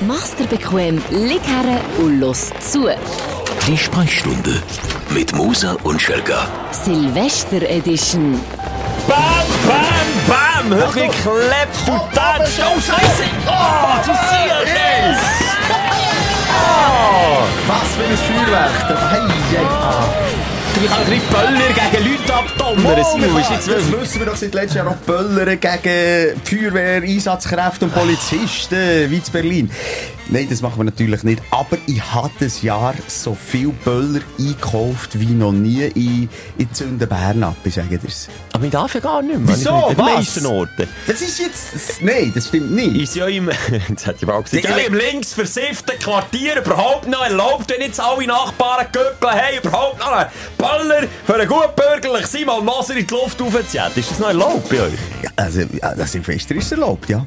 Mach's dir bequem, lieg her und los zu. Die Sprechstunde mit Musa und Schelga. Silvester Edition. Bam, bam, bam! Hör wie klebt du tanzt! Oh, Scheiße! Oh, du siehst Was für ein Feuerwerk! Hey, hey, ah. Du kannst ein Böller gegen Leute abdonnern. Simon, ist jetzt das wissen wir doch seit letztem Jahr noch Böllern gegen Feuerwehr, Einsatzkräfte und Polizisten wie in Berlin. Nein, das machen wir natürlich nicht. Aber ich habe das Jahr so viel Böller eingekauft wie noch nie in, in Zünden Bern ab, ich sage dir's. Aber ich darf ja gar nicht mehr. Wieso? Den Was? meisten Orten. Das ist jetzt... Das, nein, das stimmt nicht. Ist ja im, jetzt hätte ich mal gesagt, ja, im links versifften Quartier überhaupt noch erlaubt, wenn jetzt alle Nachbarn Göppel haben, überhaupt noch einen Böller für einen gut bürgerlich Simon Moser in die Luft aufzuziehen. Ist das noch erlaubt bei euch? Ja, also, ja, das Silvester ist erlaubt, ja.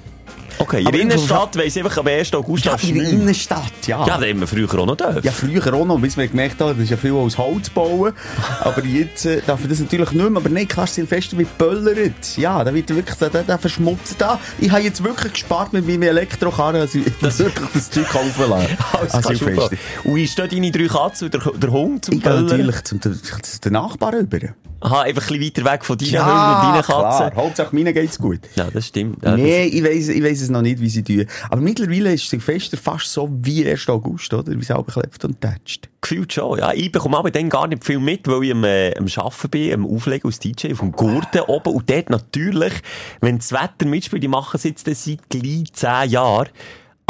Okay, in der Innenstadt weiss ich einfach, am 1. August Ja, in der. Innenstadt, ja. Ja, das haben wir früher auch noch dürfen. Ja, früher auch noch, bis wir gemerkt haben, das ist ja viel aus Holz bauen. Aber jetzt äh, darf ich das natürlich nicht mehr. Aber nein, klar, Silvester wird böllert. Ja, da wird wirklich, da, da, da verschmutzt da. Ich habe jetzt wirklich gespart mit meinem Elektrokarren, dass ich das wirklich das Zeug kaufen lasse. Alles Silvester. aufbauen. Und wie stehen deine drei Katzen und der, der Hund zum Ich gehe Böllern? natürlich zum, zum, zum Nachbarn rüber. Aha, einfach ein bisschen weiter weg von deinen Hunden und deinen. Katzen. Hauptsache, mir geht's gut. Ja, das stimmt. Ja, Nee, ich weiss, ich weiss es noch nicht, wie sie tun. Aber mittlerweile ist Silvester fast so wie 1. August, oder? Wie es auch klebt und tätscht. Gefühlt schon, ja. Ich bekomme aber dann gar nicht viel mit, weil ich am, äh, am Arbeiten bin, am Auflegen als DJ auf dem Gurten oben. Und dort natürlich, wenn das Wetter mitspielt, die machen es jetzt seit gleich 10 Jahren.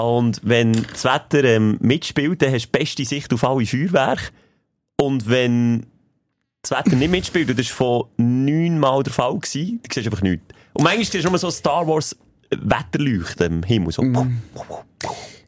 Und wenn das Wetter ähm, mitspielt, dann hast du beste Sicht auf alle Feuerwerke. Und wenn das Wetter nicht mitspielt, und das war von neunmal der Fall, dann siehst du einfach nichts. Und manchmal siehst du nur so Star Wars Wetterleuchten im Himmel. So.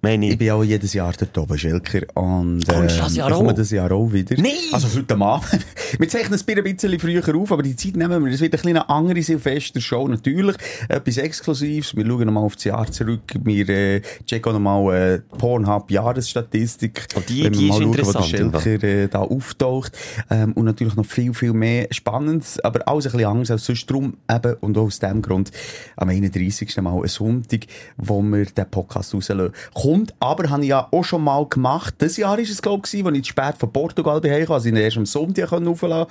Meine Ich bin auch jedes Jahr dort oben, Schelker. Und, Kommst du das Jahr ich komme auch? das Jahr auch wieder. Nein! Also heute Abend. wir zeichnen es ein bisschen früher auf, aber die Zeit nehmen wir. Es wird ein bisschen eine andere Silvester-Show, natürlich. Etwas Exklusives. Wir schauen nochmal auf das Jahr zurück. Wir äh, checken nochmal äh, Pornhub-Jahresstatistik. Oh, die- Wenn die mal ist schauen, interessant, Wo der Schelker äh, da auftaucht. Ähm, und natürlich noch viel, viel mehr Spannendes. Aber alles ein bisschen anders als sonst. Drum eben, und auch aus dem Grund, am 31. Mal ein Sonntag, wo wir den Podcast rauslassen. Kommt, aber habe ich ja auch schon mal gemacht. Das Jahr ist es, glaube ich, als ich spät von Portugal bin, also ich ihn erst am Sonntag aufladen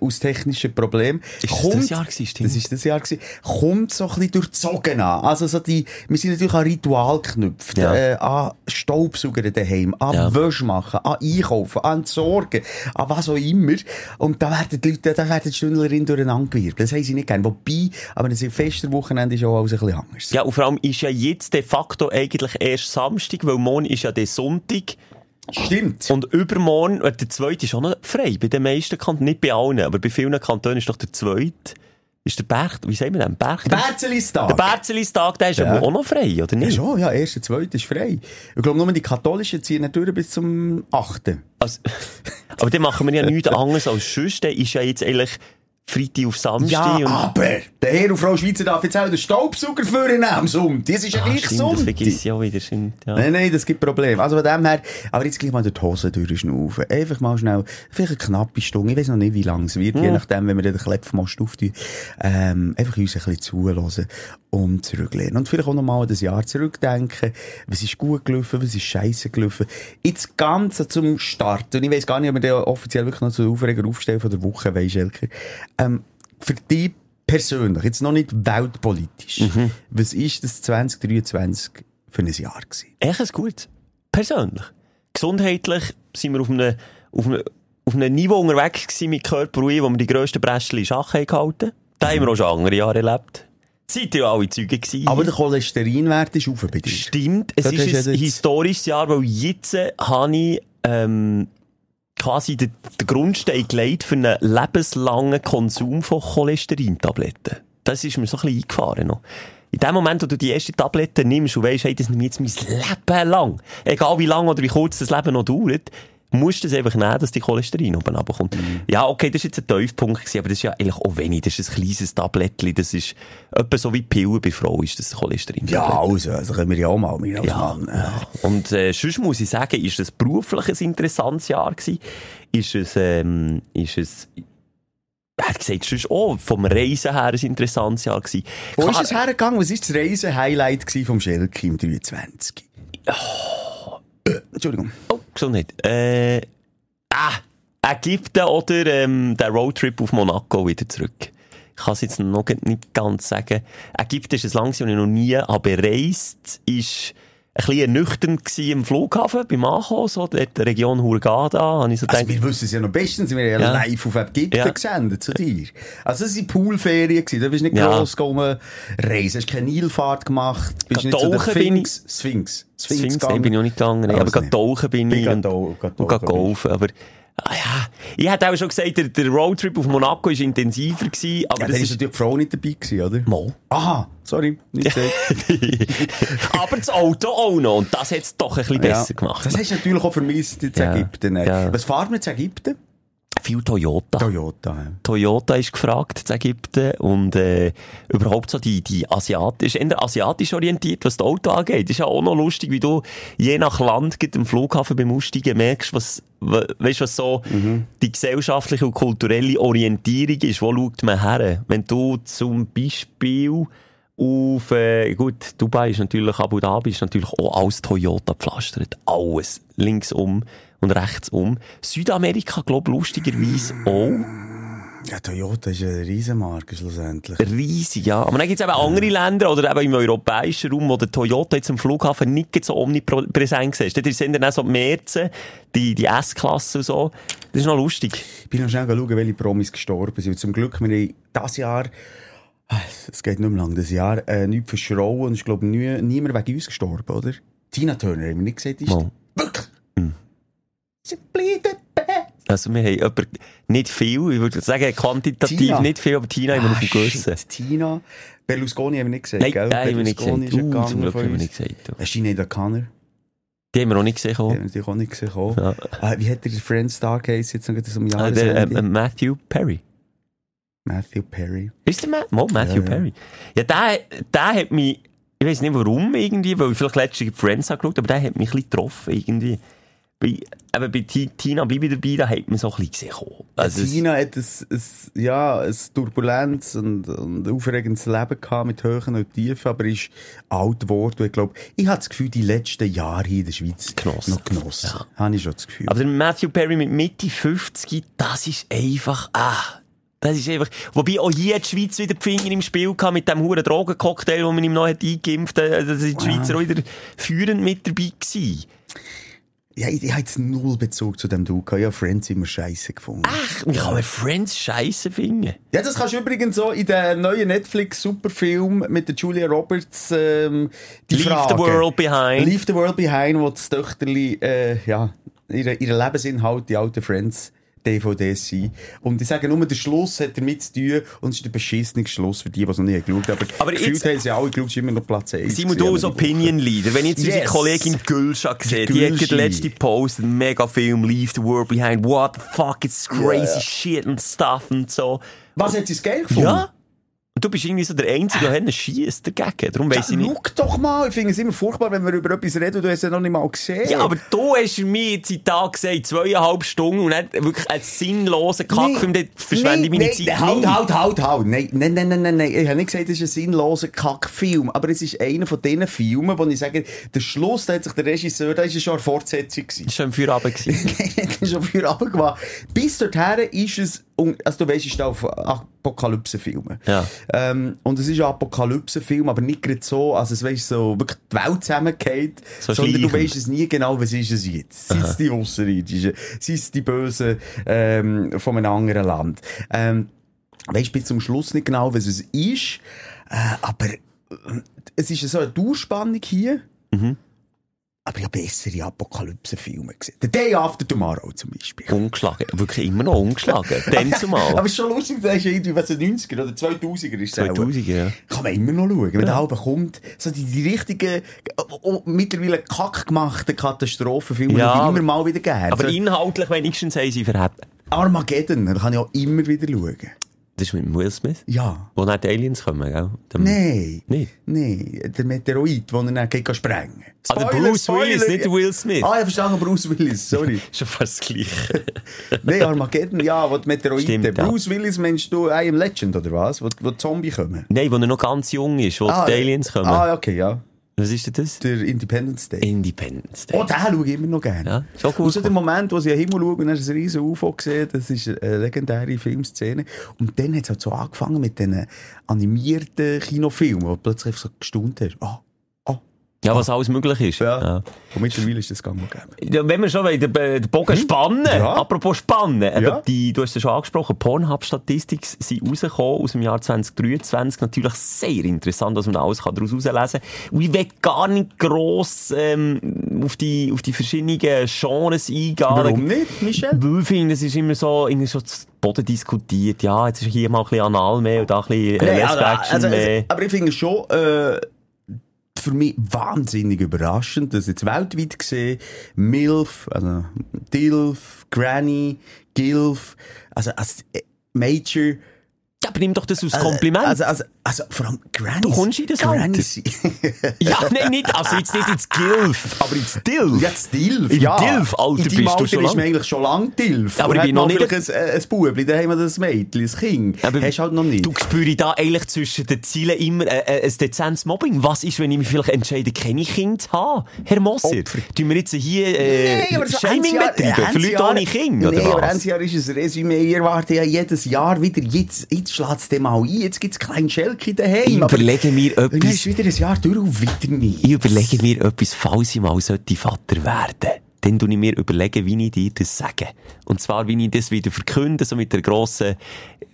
aus technischen Problemen. Ist das das Jahr gewesen, stimmt? Das ist das Jahr gewesen. Kommt so ein bisschen durchzogen an. Also so die, wir sind natürlich an Ritual geknüpft, Ja. äh, an Staubsauger daheim, an Ja. Wäsche machen, an Einkaufen, an Sorgen, an was auch immer. Und da werden die Leute, da werden die Stündlerinnen durcheinander gewirbelt. Das haben sie nicht gern. Wobei, aber ein Silvesterwochenende ist auch alles ein bisschen anders. Ja, und vor allem ist ja jetzt de facto eigentlich erst Samstag, weil morgen ist ja der Sonntag. Stimmt. Und übermorgen, äh, der zweite ist auch noch frei. Bei den meisten Kantonen, nicht bei allen, aber bei vielen Kantonen ist doch der zweite, ist der Berg, wie sagen wir denn? Berg? Berzelistag. der Berzelistag, der ist Ja. aber auch noch frei, oder Ja, nicht? schon, ja, erster, zweiter ist frei. Ich glaube, nur die Katholischen ziehen nicht durch bis zum 8. Also, aber dann machen wir ja nichts anderes als sonst. Der ist ja jetzt eigentlich Freitag auf Samstag. Ja, aber der Herr und Frau Schweizer darf jetzt auch den Staubsauger führen am Sonntag. Das ist ja Ah, gleich stimmt, das Sonntag. vergiss ich auch wieder. Stimmt, ja. Nein, nein, das gibt Probleme. Also von dem her, aber jetzt gleich mal durch die Hose durchschnaufen. Einfach mal schnell, vielleicht eine knappe Stunde, ich weiß noch nicht, wie lang es wird, je nachdem, wenn wir den Klepfmast auftun, ähm, einfach uns ein bisschen zuhören und zurücklehnen. Und vielleicht auch noch mal an das Jahr zurückdenken. Was ist gut gelaufen, was ist scheiße gelaufen. Jetzt ganz zum Start. Und ich weiß gar nicht, ob wir den offiziell wirklich noch zu Aufreger aufstellen von der Woche, weisst Elker. Ähm, für dich persönlich, jetzt noch nicht weltpolitisch, was ist das 2023 für ein Jahr gewesen? Echt ein gut. Persönlich. Gesundheitlich sind wir auf einem, auf einem, auf einem Niveau unterwegs gewesen mit Körperruhe, wo wir die grössten Brestel in Schach haben gehalten. Da haben wir auch schon andere Jahre erlebt. Seid ihr ja alle Zeugen gewesen. Aber der Cholesterinwert ist auf bei dir. Stimmt, es Das ist ein historisches Jahr, weil jetzt äh, habe ich ähm, quasi den, den Grundstein gelegt für einen lebenslangen Konsum von Cholesterintabletten. Das ist mir so ein bisschen eingefahren noch. In dem Moment, wo du die erste Tablette nimmst und weisst, hey, das ich jetzt mein Leben lang, egal wie lang oder wie kurz das Leben noch dauert, musst du es einfach nehmen, dass die Cholesterin oben runterkommt. Ja, okay, das war jetzt ein Tiefpunkt, gewesen, aber das ist ja eigentlich auch wenig. Das ist ein kleines Tablettchen, das ist etwa so wie die Pille bei Frau ist das Cholesterin. Ja, also, also können wir ja auch mal, als Ja, Mann. Äh, ja. Und äh, sonst muss ich sagen, ist es beruflich ein interessantes Jahr gewesen. Ist es, ähm, ist es, er hat gesagt, sonst auch vom Reisen her ein interessantes Jahr gewesen. Wo ist Klar, es hergegangen? Was war das Reisen-Highlight vom Schelke im 23? Entschuldigung. Oh, Gesundheit. Äh, ah, Ägypten oder ähm, der Roadtrip auf Monaco wieder zurück. Ich kann es jetzt noch nicht ganz sagen. Ägypten ist ein Land, das ich noch nie habe bereist. Ist bisschen ernüchternd gewesen im Flughafen, beim Ankommen, so, dort der Region Hurghada, habe ich so Also, gedacht, wir wissen es ja noch bestens, wir haben ja, live auf Ägypten Ja. gesendet zu dir. Also, das waren Poolferien, gewesen. da bist nicht Ja. gross gegangen, reisen, hast keine Nilfahrt gemacht, bist nicht zu der Sphinx, Sphinx, Sphinx, Sphinx, nein, bin ich auch nicht gegangen, nee, Also aber gerade nicht. tauchen bin ich gerade und, gerade und gerade tauchen golfen, aber, ah ja, ich hätte auch schon gesagt, der, der Roadtrip auf Monaco war intensiver gewesen, aber Ja, das ist natürlich die Frau nicht dabei gewesen, oder? Mal. Aha, sorry, nicht aber das Auto auch noch, und das hat es doch ein bisschen besser gemacht. Das hast du natürlich auch vermisst in Ja. Ägypten. Ja. Was fahren wir in Ägypten? Viel Toyota. Toyota. ja. Toyota ist gefragt in Ägypten und äh, überhaupt so die, die asiatisch, eher asiatisch orientiert, was das Auto angeht. Ist ja auch noch lustig, wie du je nach Land geht im Flughafen beim Aussteigen merkst, was, we- weißt, was so die gesellschaftliche und kulturelle Orientierung ist. Wo schaut man her? Wenn du zum Beispiel auf, äh, gut, Dubai ist natürlich, Abu Dhabi ist natürlich auch alles Toyota gepflastert. Alles. Linksum und rechtsum. Südamerika, glaube ich, lustigerweise auch. Ja, Toyota ist eine Riesenmarke schlussendlich. Riesig, ja. Aber dann gibt es eben andere Länder oder eben im europäischen Raum, wo der Toyota jetzt am Flughafen nicht so omnipräsent ist. Dort sind dann auch so die Merzen, die, die S-Klasse und so. Das ist noch lustig. Ich bin noch schnell schauen, welche Promis gestorben sind. Zum Glück, wir haben dieses Jahr, ah, es geht nicht mehr lang, das Jahr, äh, nichts verschrauen und ich glaube, nie, niemand wegen uns gestorben, oder? Tina Turner, haben wir nicht gesagt, ist wirklich. Simply the best. Also wir haben jemand, nicht viel, ich würde sagen quantitativ Tina. nicht viel, aber Tina haben wir Ah, auf dem Gewissen. Tina. Berlusconi haben wir nicht gesagt, Nein, gell? den haben wir nicht gesagt. Uh, zum Glück haben wir nicht gesagt. Äh, Sinead O'Connor. Die haben wir auch nicht gesehen. Die haben Oh. wir auch nicht gesehen. Oh. Ja. Ah, wie hat der Friends Star Case jetzt noch so Ah, der, Jahresende? äh, Matthew Perry. Matthew Perry. Ist der Ma Mo, Matthew ja. Perry? Ja, der, der hat mich, ich weiß nicht warum irgendwie, weil ich vielleicht letztens Friends angeschaut aber der hat mich ein bisschen getroffen irgendwie. Bei, eben bei Ti- Tina Bibi dabei, da hat man so ein bisschen gesehen. Also Tina hat ein, ein, ja, ein Turbulenz und, und aufregendes Leben gehabt mit Höhen und Tiefen, aber ist alt geworden. Und Ich glaube, ich habe das Gefühl, die letzten Jahre hier in der Schweiz Genossen. noch genossen. Ja. Habe ich schon das Gefühl. Aber der Matthew Perry mit Mitte 50, das ist einfach, ah, das ist einfach, wobei auch hier die Schweiz wieder die Finger im Spiel gehabt mit dem huren Drogencocktail, den man ihm noch hat eingeimpft hat, da sind die Schweizer auch wieder führend mit dabei gewesen. Ja, ich, ich habe jetzt null Bezug zu dem gehabt. Ich habe Friends immer scheiße gefunden. Ach, ich kann mir Friends scheiße finden. Ja, das kannst du übrigens so in den neuen Netflix-Superfilm mit der Julia Roberts, ähm, die Leave Frage. the world behind. Leave the World Behind, wo das Töchterli, äh, ja, ihre, ihre Lebensinhalt, die alten Friends, DVDs sind. Und ich sage nur, der Schluss hat damit zu tun, und es ist der beschissene Schluss für die, die es noch nicht geschaut haben. Aber, Aber gefühlt jetzt- haben sie alle geschaut, es ist immer noch Platz 1. Simon, du als Opinion Leader, wenn ich jetzt unsere Yes. Kollegin Gülscha sehe, die hat den letzten Post, einen Megafilm, Leave the World Behind, what the fuck, it's crazy Ja. shit und stuff und so. Was hat sie das geil gefunden? Ja? Und du bist irgendwie so der Einzige, der einen schießt dagegen. Darum weiss ich Ja, nicht. schau doch mal, ich finde es immer furchtbar, wenn wir über etwas reden und du hast es ja noch nicht mal gesehen. Ja, aber du hast mir jetzt in Tag gesagt, zweieinhalb Stunden und nicht wirklich einen sinnlosen Kackfilm, dann verschwende ich meine nein, Zeit halt, nicht. halt, halt, halt. Nein, nein, nein, nein, nein, nein. Ich habe nicht gesagt, es ist ein sinnloser Kackfilm. Aber es ist einer von diesen Filmen, wo ich sage, der Schluss, da hat sich der Regisseur, da ist ja schon eine Fortsetzung gewesen. Das war schon für Abend. gewesen. das ist schon viel runtergemacht. Bis dorthin ist es, also du weißt, ich stehe auf Apokalypse-Filme. Ja. Ähm, und es ist ein Apokalypse-Film, aber nicht gerade so, also es weißt so, wirklich die Welt zusammengeht, So sondern du weißt es nie genau, was ist es jetzt. Sind es die Außerirdischen? Sind es die Bösen, ähm, von einem anderen Land? Ähm, weisst bis zum Schluss nicht genau, was es ist, äh, aber äh, es ist so eine Durchspannung hier. Mhm. Aber ich habe bessere Apokalypse-Filme gesehen. The Day After Tomorrow zum Beispiel. Ungeschlagen. Wirklich immer noch ungeschlagen. Dann Aber zumal. es ist schon lustig, du hast irgendwie, was, ein 90er oder 2000er ist es auch. 2000, ja. Kann man immer noch schauen. Wenn der Alben kommt, so die, die richtigen, oh, oh, mittlerweile kack gemachten Katastrophenfilme, Ja, die aber- immer mal wieder gerne. Aber so, inhaltlich wenigstens haben sie verhebt. Armageddon, da kann ich auch immer wieder schauen. Das ist mit Will Smith. Ja. Wo dann die Aliens kommen, gell? Dem- Nein. Nicht? Nein, der Meteorit, den er dann sprengen Ah, der Bruce Willis, nicht Will Smith. Ah, ich verstehe Bruce Willis, sorry. Schon fast das Gleiche. Nein, Armageddon, ja, wo die Meteoriten. Stimmt, ja. Bruce Willis meinst du I Am Legend, oder was? Wo, wo die Zombie kommen? Nein, wo er noch ganz jung ist, wo die Aliens kommen. Ah, okay, ja. Was ist denn das? Der Independence Day. Independence Day. Oh, den schaue ich immer noch gerne. Ja, schon gut. Außer der Moment, wo sie in den Himmel schauen und dann ist ein riesen UFO gesehen, das ist eine legendäre Filmszene. Und dann hat es halt so angefangen mit diesen animierten Kinofilmen, wo du plötzlich so gestaunt hast. Ah. Ja, was alles möglich ist. Ja. Und mittlerweile ist das gang und gäbe. Ja, wenn wir schon wollen, den, den Bogen spannen, Ja. apropos spannen, Ja. die, du hast es schon angesprochen, Pornhub-Statistik sind rausgekommen aus dem Jahr 2023. Natürlich sehr interessant, was man da alles kann daraus herauslesen kann. Und ich will gar nicht gross ähm, auf, die, auf die verschiedenen Genres eingehen. Warum nicht, Michel? Weil ich finde, es ist immer so, irgendwie so zu Boden diskutiert. Ja, jetzt ist hier mal ein bisschen Anal mehr und da ein bisschen äh, Nee, Action also, mehr. also, aber ich finde schon äh, für mich wahnsinnig überraschend, dass jetzt weltweit gesehen. MILF, also DILF, Granny, GILF, also als äh, Major... ja, aber nimm doch das als Kompliment. Also, also, also vor allem Granny. Du kommst in das. Granny. ja, nein, nicht, also jetzt nicht ins Gilf, aber ins Dilf. Ja, das Dilf. Im ja. Dilf-Alter bist du Alter schon ist lang. eigentlich schon lang Dilf. Aber Und ich bin noch nicht- vielleicht ein, ein Bubli, daheim hat ein Mädchen, ein Kind. Aber Hast halt noch nicht. Du spürst da eigentlich zwischen den Zielen immer äh, äh, ein dezentes Mobbing. Was ist, wenn ich mich vielleicht entscheide, keine Kinder zu haben? Herr Moser, Opfer. tun wir jetzt hier äh, Nee, aber so Shaming betreiben für Leute ohne Kinder? Nee, oder aber was? Endsjahr ist ein Resümee. Ich erwarte ja jedes Jahr wieder, jetzt, jetzt schlägt es dem mal ein, jetzt gibt es kleinen Schelke daheim. Ich überlege mir etwas, ist wieder ein Jahr durch und wieder nicht. ich überlege mir etwas, falls ich mal sollte Vater werden dann tue ich mir überlegen, wie ich dir das sage. Und zwar, wie ich das wieder verkünde, so mit der grossen,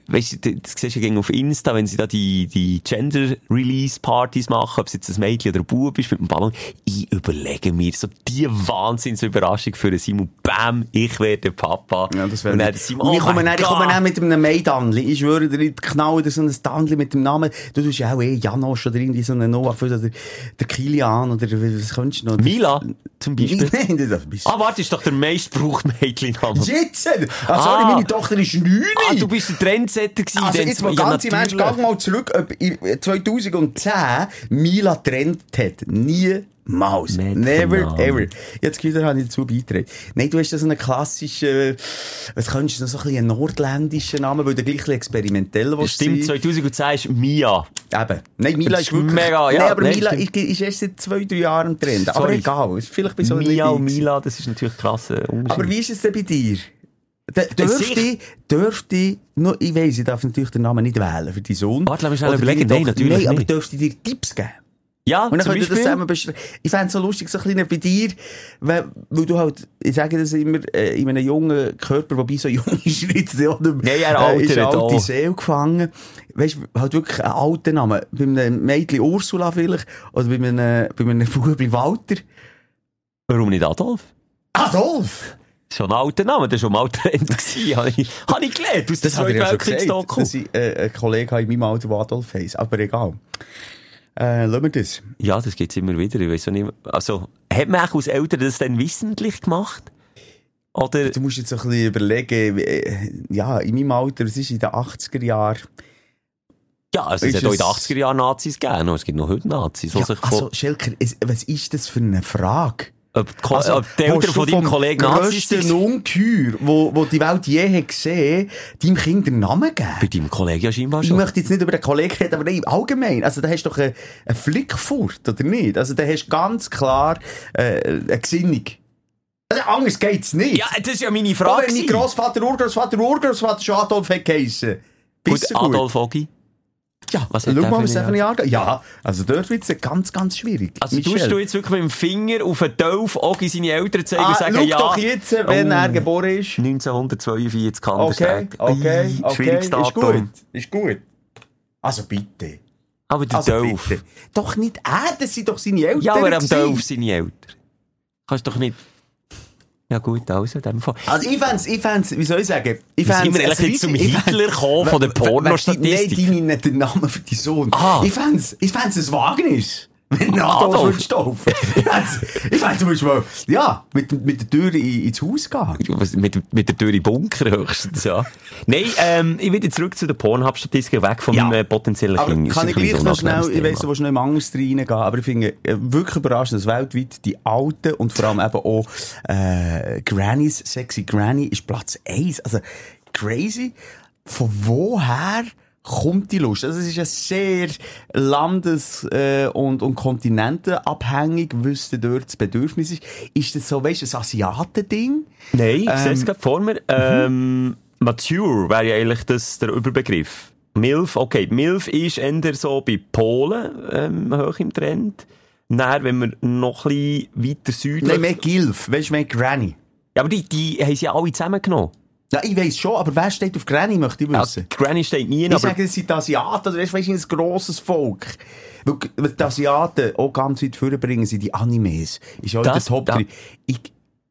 weißt du, das siehst du ja auf Insta, wenn sie da die, die Gender-Release-Partys machen, ob es jetzt ein Mädchen oder ein Bub ist mit dem Ballon. Ich überlege mir so die Wahnsinnsüberraschung für Simon. Bam, ich werde Papa. Ja, das wäre nicht. Simon, Und ich oh komme dann, ich komme dann mit einem Maidanli. Ich schwöre dir, ich knall dir so ein Dandli mit dem Namen. Du tust ja auch eh Janosch oder irgendwie so einen Noah oder der Kilian oder was könntest du noch? Mila, zum Beispiel. Nein, das ist ein bisschen... Ah, warte, ist doch der meistgebrauchte Mädchenname. Jetzt! Ah, sorry, Ah. meine Tochter ist neun. Ah, du bist der Trendsetter gewesen. Also jetzt mal Ja, ganz im Ernst, geh mal zurück, ob in 2010 Mila trennt hat. Niemals. Never, ever. Jetzt wieder habe ich dazu beigetragen. Nein, du hast da so einen klassischen, was könntest du noch so ein bisschen einen nordländischen Namen, weil du gleich experimentell willst Stimmt, sein. 2010 ist Mia. Eben. Nein, Mila ist wirklich... mega, ja, Nein, aber Mila ist, erst seit zwei, drei Jahren im Trend. Aber egal, vielleicht bei so Mia und. Mila, das ist natürlich krass. Aber wie ist es denn bei dir? D- Dürfte, sicher. dürfte, nur, ich weiss, ich darf natürlich den Namen nicht wählen für deinen Sohn. Warte, lass mich schnell überlegen. Nein, natürlich Nein, aber dürfte dir Tipps geben? ja, Und dann könnt ihr das zusammen beschreiben. Ich fände es so lustig, so ein bisschen bei dir, weil, weil du halt, ich sage das immer, äh, in einem jungen Körper, wobei so jung ist nicht, oder? Nein, er äh, ist eine altert alte. Seele gefangen. Weißt du, halt wirklich einen alten Namen. Bei einem Mädchen Ursula vielleicht, oder bei einem, bei einem Bubli Walter. Warum nicht Adolf? Adolf! Schon ein alter Name, das war schon mal Trend. Habe ich, habe ich gelernt aus der Das er ja gesagt, Weltkriegsdoku. dass ich äh, einen Kollegen habe in meinem Alter, der Adolf heisst. Aber egal. Äh, lassen wir das. Ja, das gibt's immer wieder. Ich auch nicht. Also, hat man auch als Eltern das dann wissentlich gemacht? Oder? Du musst jetzt ein bisschen überlegen, äh, ja, in meinem Alter, es ist in den 80er Jahren. Ja, also es Ist hat auch in den es- 80er Jahren Nazis gegeben. Es gibt noch heute Nazis. Ja, also, Schelker, es, was ist das für eine Frage? Ob, Also, ob die Eltern von deinem Kollegen Nazis sind? Ungeheuer, wo, wo die Welt je hat gesehen, deinem Kind den Namen geben? Bei deinem Kollegen ja scheinbar Ich schon. möchte jetzt nicht über den Kollegen reden, aber nein, allgemein. Also, da hast du doch eine, eine Flickfurt, oder nicht? Also, da hast du ganz klar äh, eine Gesinnung. Also, anders geht's nicht. Ja, das ist ja meine Auch Frage. wenn mein. Grossvater, Urgroßvater, Urgroßvater schon Adolf hat geheissen. Gut? Adolf Ogi. Ja, Was schau der mal, was der Jahr geht. Ja, also dort wird's ja ganz, ganz schwierig. Also Michel. tust du jetzt wirklich mit dem Finger auf den Dolf Ogi seine Eltern zeigen und ah, sagen, schau ja... doch jetzt, wenn Oh. er geboren ist. 1942 Okay, Kandersteg. okay, okay. Schwieriges Ist Datum. gut, ist gut. Also bitte. Aber der Also Dolf. bitte. Doch nicht er, das sind doch seine Eltern. Ja, aber am. Dolf seine Eltern. Kannst doch nicht... Ja gut, also in dem Fall. Also ich fänd's, ich fänd's, wie soll ich sagen? Ich sind fänd's wir ein jetzt zum Hitler gekommen von der Pornostatistik? Nein, deine nicht den Namen für deinen Sohn. Ah. Ich fänd's, ich fänd's ein Wagnis. Wenn ein Adolf Adolf. würdest taufen. Ich fänd's zum Beispiel, ja, mit, mit der Tür in, ins Haus gehen. Mit, mit der Tür in Bunker höchstens, ja. Nein, ähm, ich will zurück zu der Pornhub-Statistik, weg von Ja. meinem äh, potenziellen Aber Kind. Kann ich gleich noch schnell, ich weiss, du willst noch im anders reingehen, aber ich finde äh, wirklich überraschend, dass weltweit die alten und vor allem eben auch äh, Grannies, sexy Granny ist Platz 1. Also crazy. Von woher kommt die Lust? Also es ist ja sehr landes- äh, und, und kontinentenabhängig, was dort das Bedürfnis ist. Ist das so, weißt du, ein Asiatending? Nein, ich Ähm, sehe es gerade vor mir. Ähm, Mature wäre ja eigentlich das, der Überbegriff. Milf, okay, Milf ist eher so bei Polen ähm, hoch im Trend. Dann, wenn wir noch ein bisschen weiter südlich... Nein, mehr Gilf, weißt du, mehr Granny. ja, aber die, die haben sie ja alle zusammengenommen. Ja, ich weiss schon, aber wer steht auf Granny, möchte ich Ja, wissen. Granny steht nie, Ich aber... sage, das sind Asiaten, oder weißt du, ein grosses Volk. Weil was die Asiaten auch ganz weit vorbringen, sind die Animes. Ist auch Das- Top da- 3. Ich,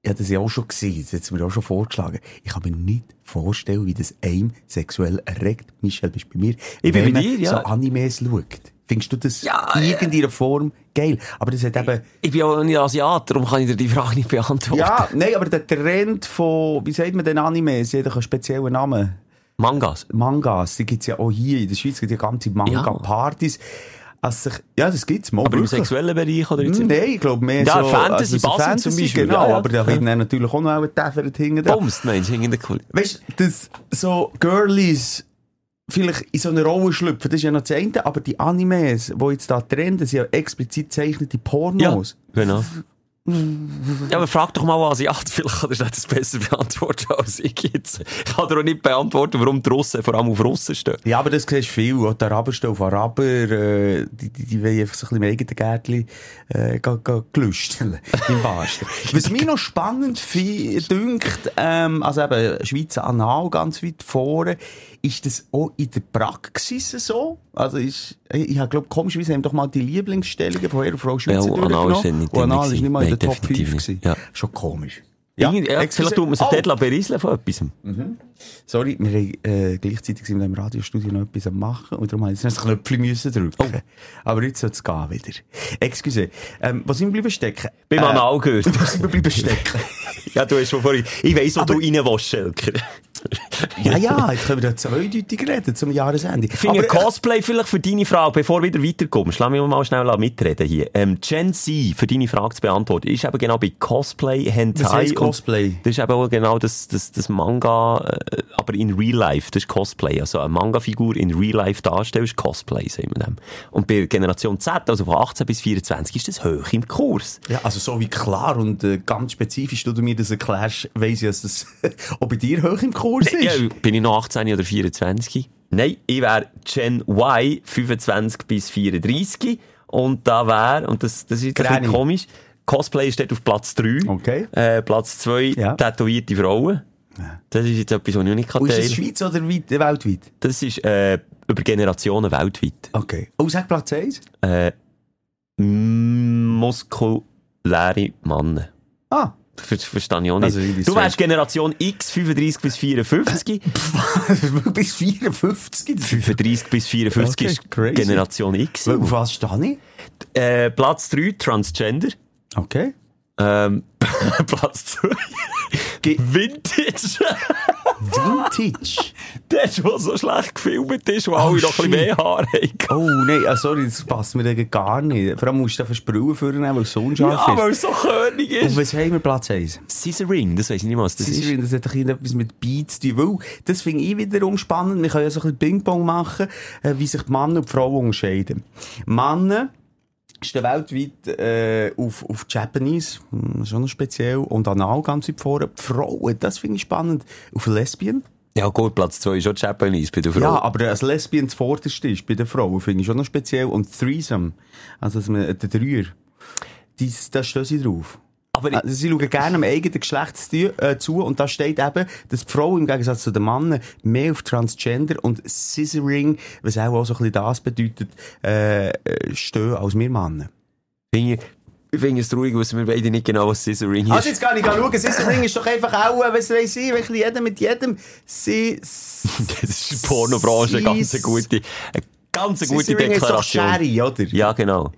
ja, das ja auch schon gesehen, das hat mir auch schon vorgeschlagen. Ich kann mir nicht vorstellen, wie das einem sexuell erregt. Michel, bist du bei mir? Ich bin bei dir, ja. so Animes schaut. Findest du das Ja, in ja. irgendeiner Form geil? Aber das hat eben, Ich bin ja auch nicht Asiat, darum kann ich dir die Frage nicht beantworten. ja, nein, aber der Trend von, wie sagt man den Animes? Jeder hat einen speziellen Namen. Mangas. Mangas, die gibt's ja auch hier in der Schweiz, gibt ja ganze Manga-Partys. Also, sich- ja, das gibt's mal. Aber im wirklich. sexuellen Bereich oder jetzt? Nein, ich glaube mehr Ja, so... Fantasy, so Basel Fantasy, zum Beispiel, Genau, ja, ja. aber da wird dann natürlich auch noch ein Täfer hinten. Bumst, meinst du, in der. Weißt du, so Girlies vielleicht in so eine Rolle schlüpfen, das ist ja noch das eine, aber die Animes, die jetzt da trennen, sind ja explizit zeichnete Pornos. genau. Ja, aber frag doch mal Asiat, vielleicht kann er das besser beantworten als ich jetzt. Ich kann dir auch nicht beantworten, warum die Russen vor allem auf Russen stehen. Ja, aber das siehst du viel. Auch die Araber stehen auf Araber. Äh, die, die, die wollen einfach so ein bisschen im eigenen Gärtchen äh, gelüsteln. Im wahrsten. Was mich noch spannend dünkt, ähm, also eben Schweizer Anal ganz weit vorne, ist das auch in der Praxis so? Also ist, ich, ich habe glaube komischerweise haben doch mal die Lieblingsstellungen von Herr Frau Schweizer Ja, durchgenommen. ist nicht Und Anal ist nicht mal in der Top 5 definitiv gewesen. Ja. Schon komisch. Ja, ja, vielleicht tut man sich Oh. dort berieseln von etwas. Sorry, wir haben äh, gleichzeitig wir im Radiostudio noch etwas am machen und darum musste ich das Knöpfchen müssen drücken. Aber jetzt soll es gehen wieder. Excuse. Ähm, was sind wir bleiben stecken? Beim Äh, Anal gehört. Wo sind wir bleiben stecken? ja, du hast vorhin... Ich weiss, wo du rein willst, Schelker. ja, ja, jetzt können wir da zweideutig reden zum Jahresende. Ich finde Aber, äh, Cosplay vielleicht für deine Frage, bevor du wieder weiterkommst, lass mich mal schnell mitreden hier. Ähm, Gen Z, für deine Frage zu beantworten, ist eben genau bei Cosplay, Hentai. Was und- Cosplay? Das ist eben auch genau das, das, das Manga, äh, aber in Real Life, das ist Cosplay. Also eine Manga-Figur in Real Life darstellst, Cosplay, sagen wir dem. Und bei Generation Z, also von 18 bis 24, ist das hoch im Kurs. Ja, also so wie klar und äh, ganz spezifisch, du mir das erklärst, weiss ich, dass das auch bei dir hoch im Kurs ist. Ja, bin ich noch 18 oder 24? Nein, ich wäre Gen Y, 25 bis 34. Und da wäre, und das, das ist ein komisch, Cosplay steht auf Platz 3. Okay. Äh, Platz 2, Ja. tätowierte Frauen. Das ist jetzt etwas, was ich nicht kann ist das Schweiz oder weit, äh, weltweit? Das ist äh, über Generationen weltweit. Okay. Oh, sag Platz 1. Äh, muskuläre Männer. Ah. Das verstehe ich auch nicht. Also, irgendwie du wärst. Generation X, 35 bis 54. Bis 54. 35 bis 54 Okay, ist crazy. Generation X. Auf was stehe ich? Äh, Platz 3, Transgender. Okay. Ähm, Platz 2, Ge- Vintage. Vintage. Ist, der so schlecht gefilmt ist, wo alle noch ein bisschen shit. mehr Haare haben. Oh nein, ah, sorry, das passt mir dann gar nicht. Vor allem musst du da versprühen vornehmen, weil es so unscharf Ja, ist. weil es so körnig Und ist. was haben wir Platz 1? Scissoring, das weiss ich nicht was das Das, ist. das hat irgendetwas mit Beats zu tun. Weil, das finde ich wiederum spannend. Wir können ja so ein bisschen Ping-Pong machen, äh, wie sich die Männer und die Frauen unterscheiden. Männer stehen weltweit äh, auf, auf Japanese, hm, schon noch speziell, und Anal ganz weit vorne. Die Frauen, das finde ich spannend, auf Lesbian. Ja gut, Platz 2 ist schon Japanese bei der Frau. Ja, aber als Lesbian das Vorderste ist bei den Frauen, finde ich schon noch speziell. Und Threesome, also dass man, der Dreier, dies, da stehen sie drauf. Aber Also, sie schauen gerne am eigenen Geschlecht zu, äh, und da steht eben, dass die Frauen im Gegensatz zu den Männern mehr auf Transgender und Scissoring, was auch, auch so ein bisschen das bedeutet, äh, stehen als wir Männer. finde ich, finde es traurig, wissen wir beide nicht genau, was Scissoring ist. Also jetzt kann ich schauen, Scissoring ist doch einfach auch, äh, was weiss ich, wirklich jeder mit jedem, sie, das ist die Pornobranche eine ganz Sis- gute, eine ganz gute Scissoring ist doch Deklaration. Sherry, oder? Ja, genau.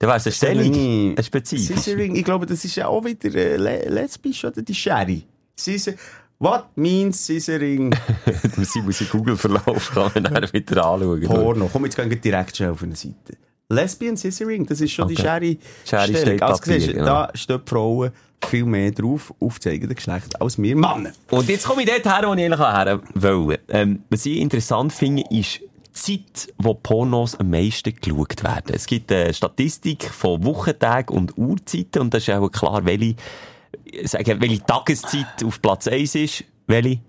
Da wäre es eine Stellung, nie. eine spezifische. Scissoring, ich glaube, das ist ja auch wieder äh, le lesbisch, oder? Die Sherry. Scissor What means Scissoring Du musst muss in Google Verlauf kann man dann wieder anschauen. Porno? Komm, jetzt gehen wir direkt schnell auf eine Seite. Lesbian Scissoring, das ist schon die Okay. Sherry. Sherry Stellung. steht Also, Papier, siehst, du, genau. da stehen die Frauen viel mehr drauf, auf das eigene Geschlecht, als wir Männer. Und jetzt komme ich dort her, wo ich eigentlich her wollte. Ähm, was ich interessant finde, ist Zeit, wo Pornos am meisten geschaut werden. Es gibt eine Statistik von Wochentagen und Uhrzeiten und das ist auch klar, welche, sagen, welche Tageszeit auf Platz 1 ist. Welche?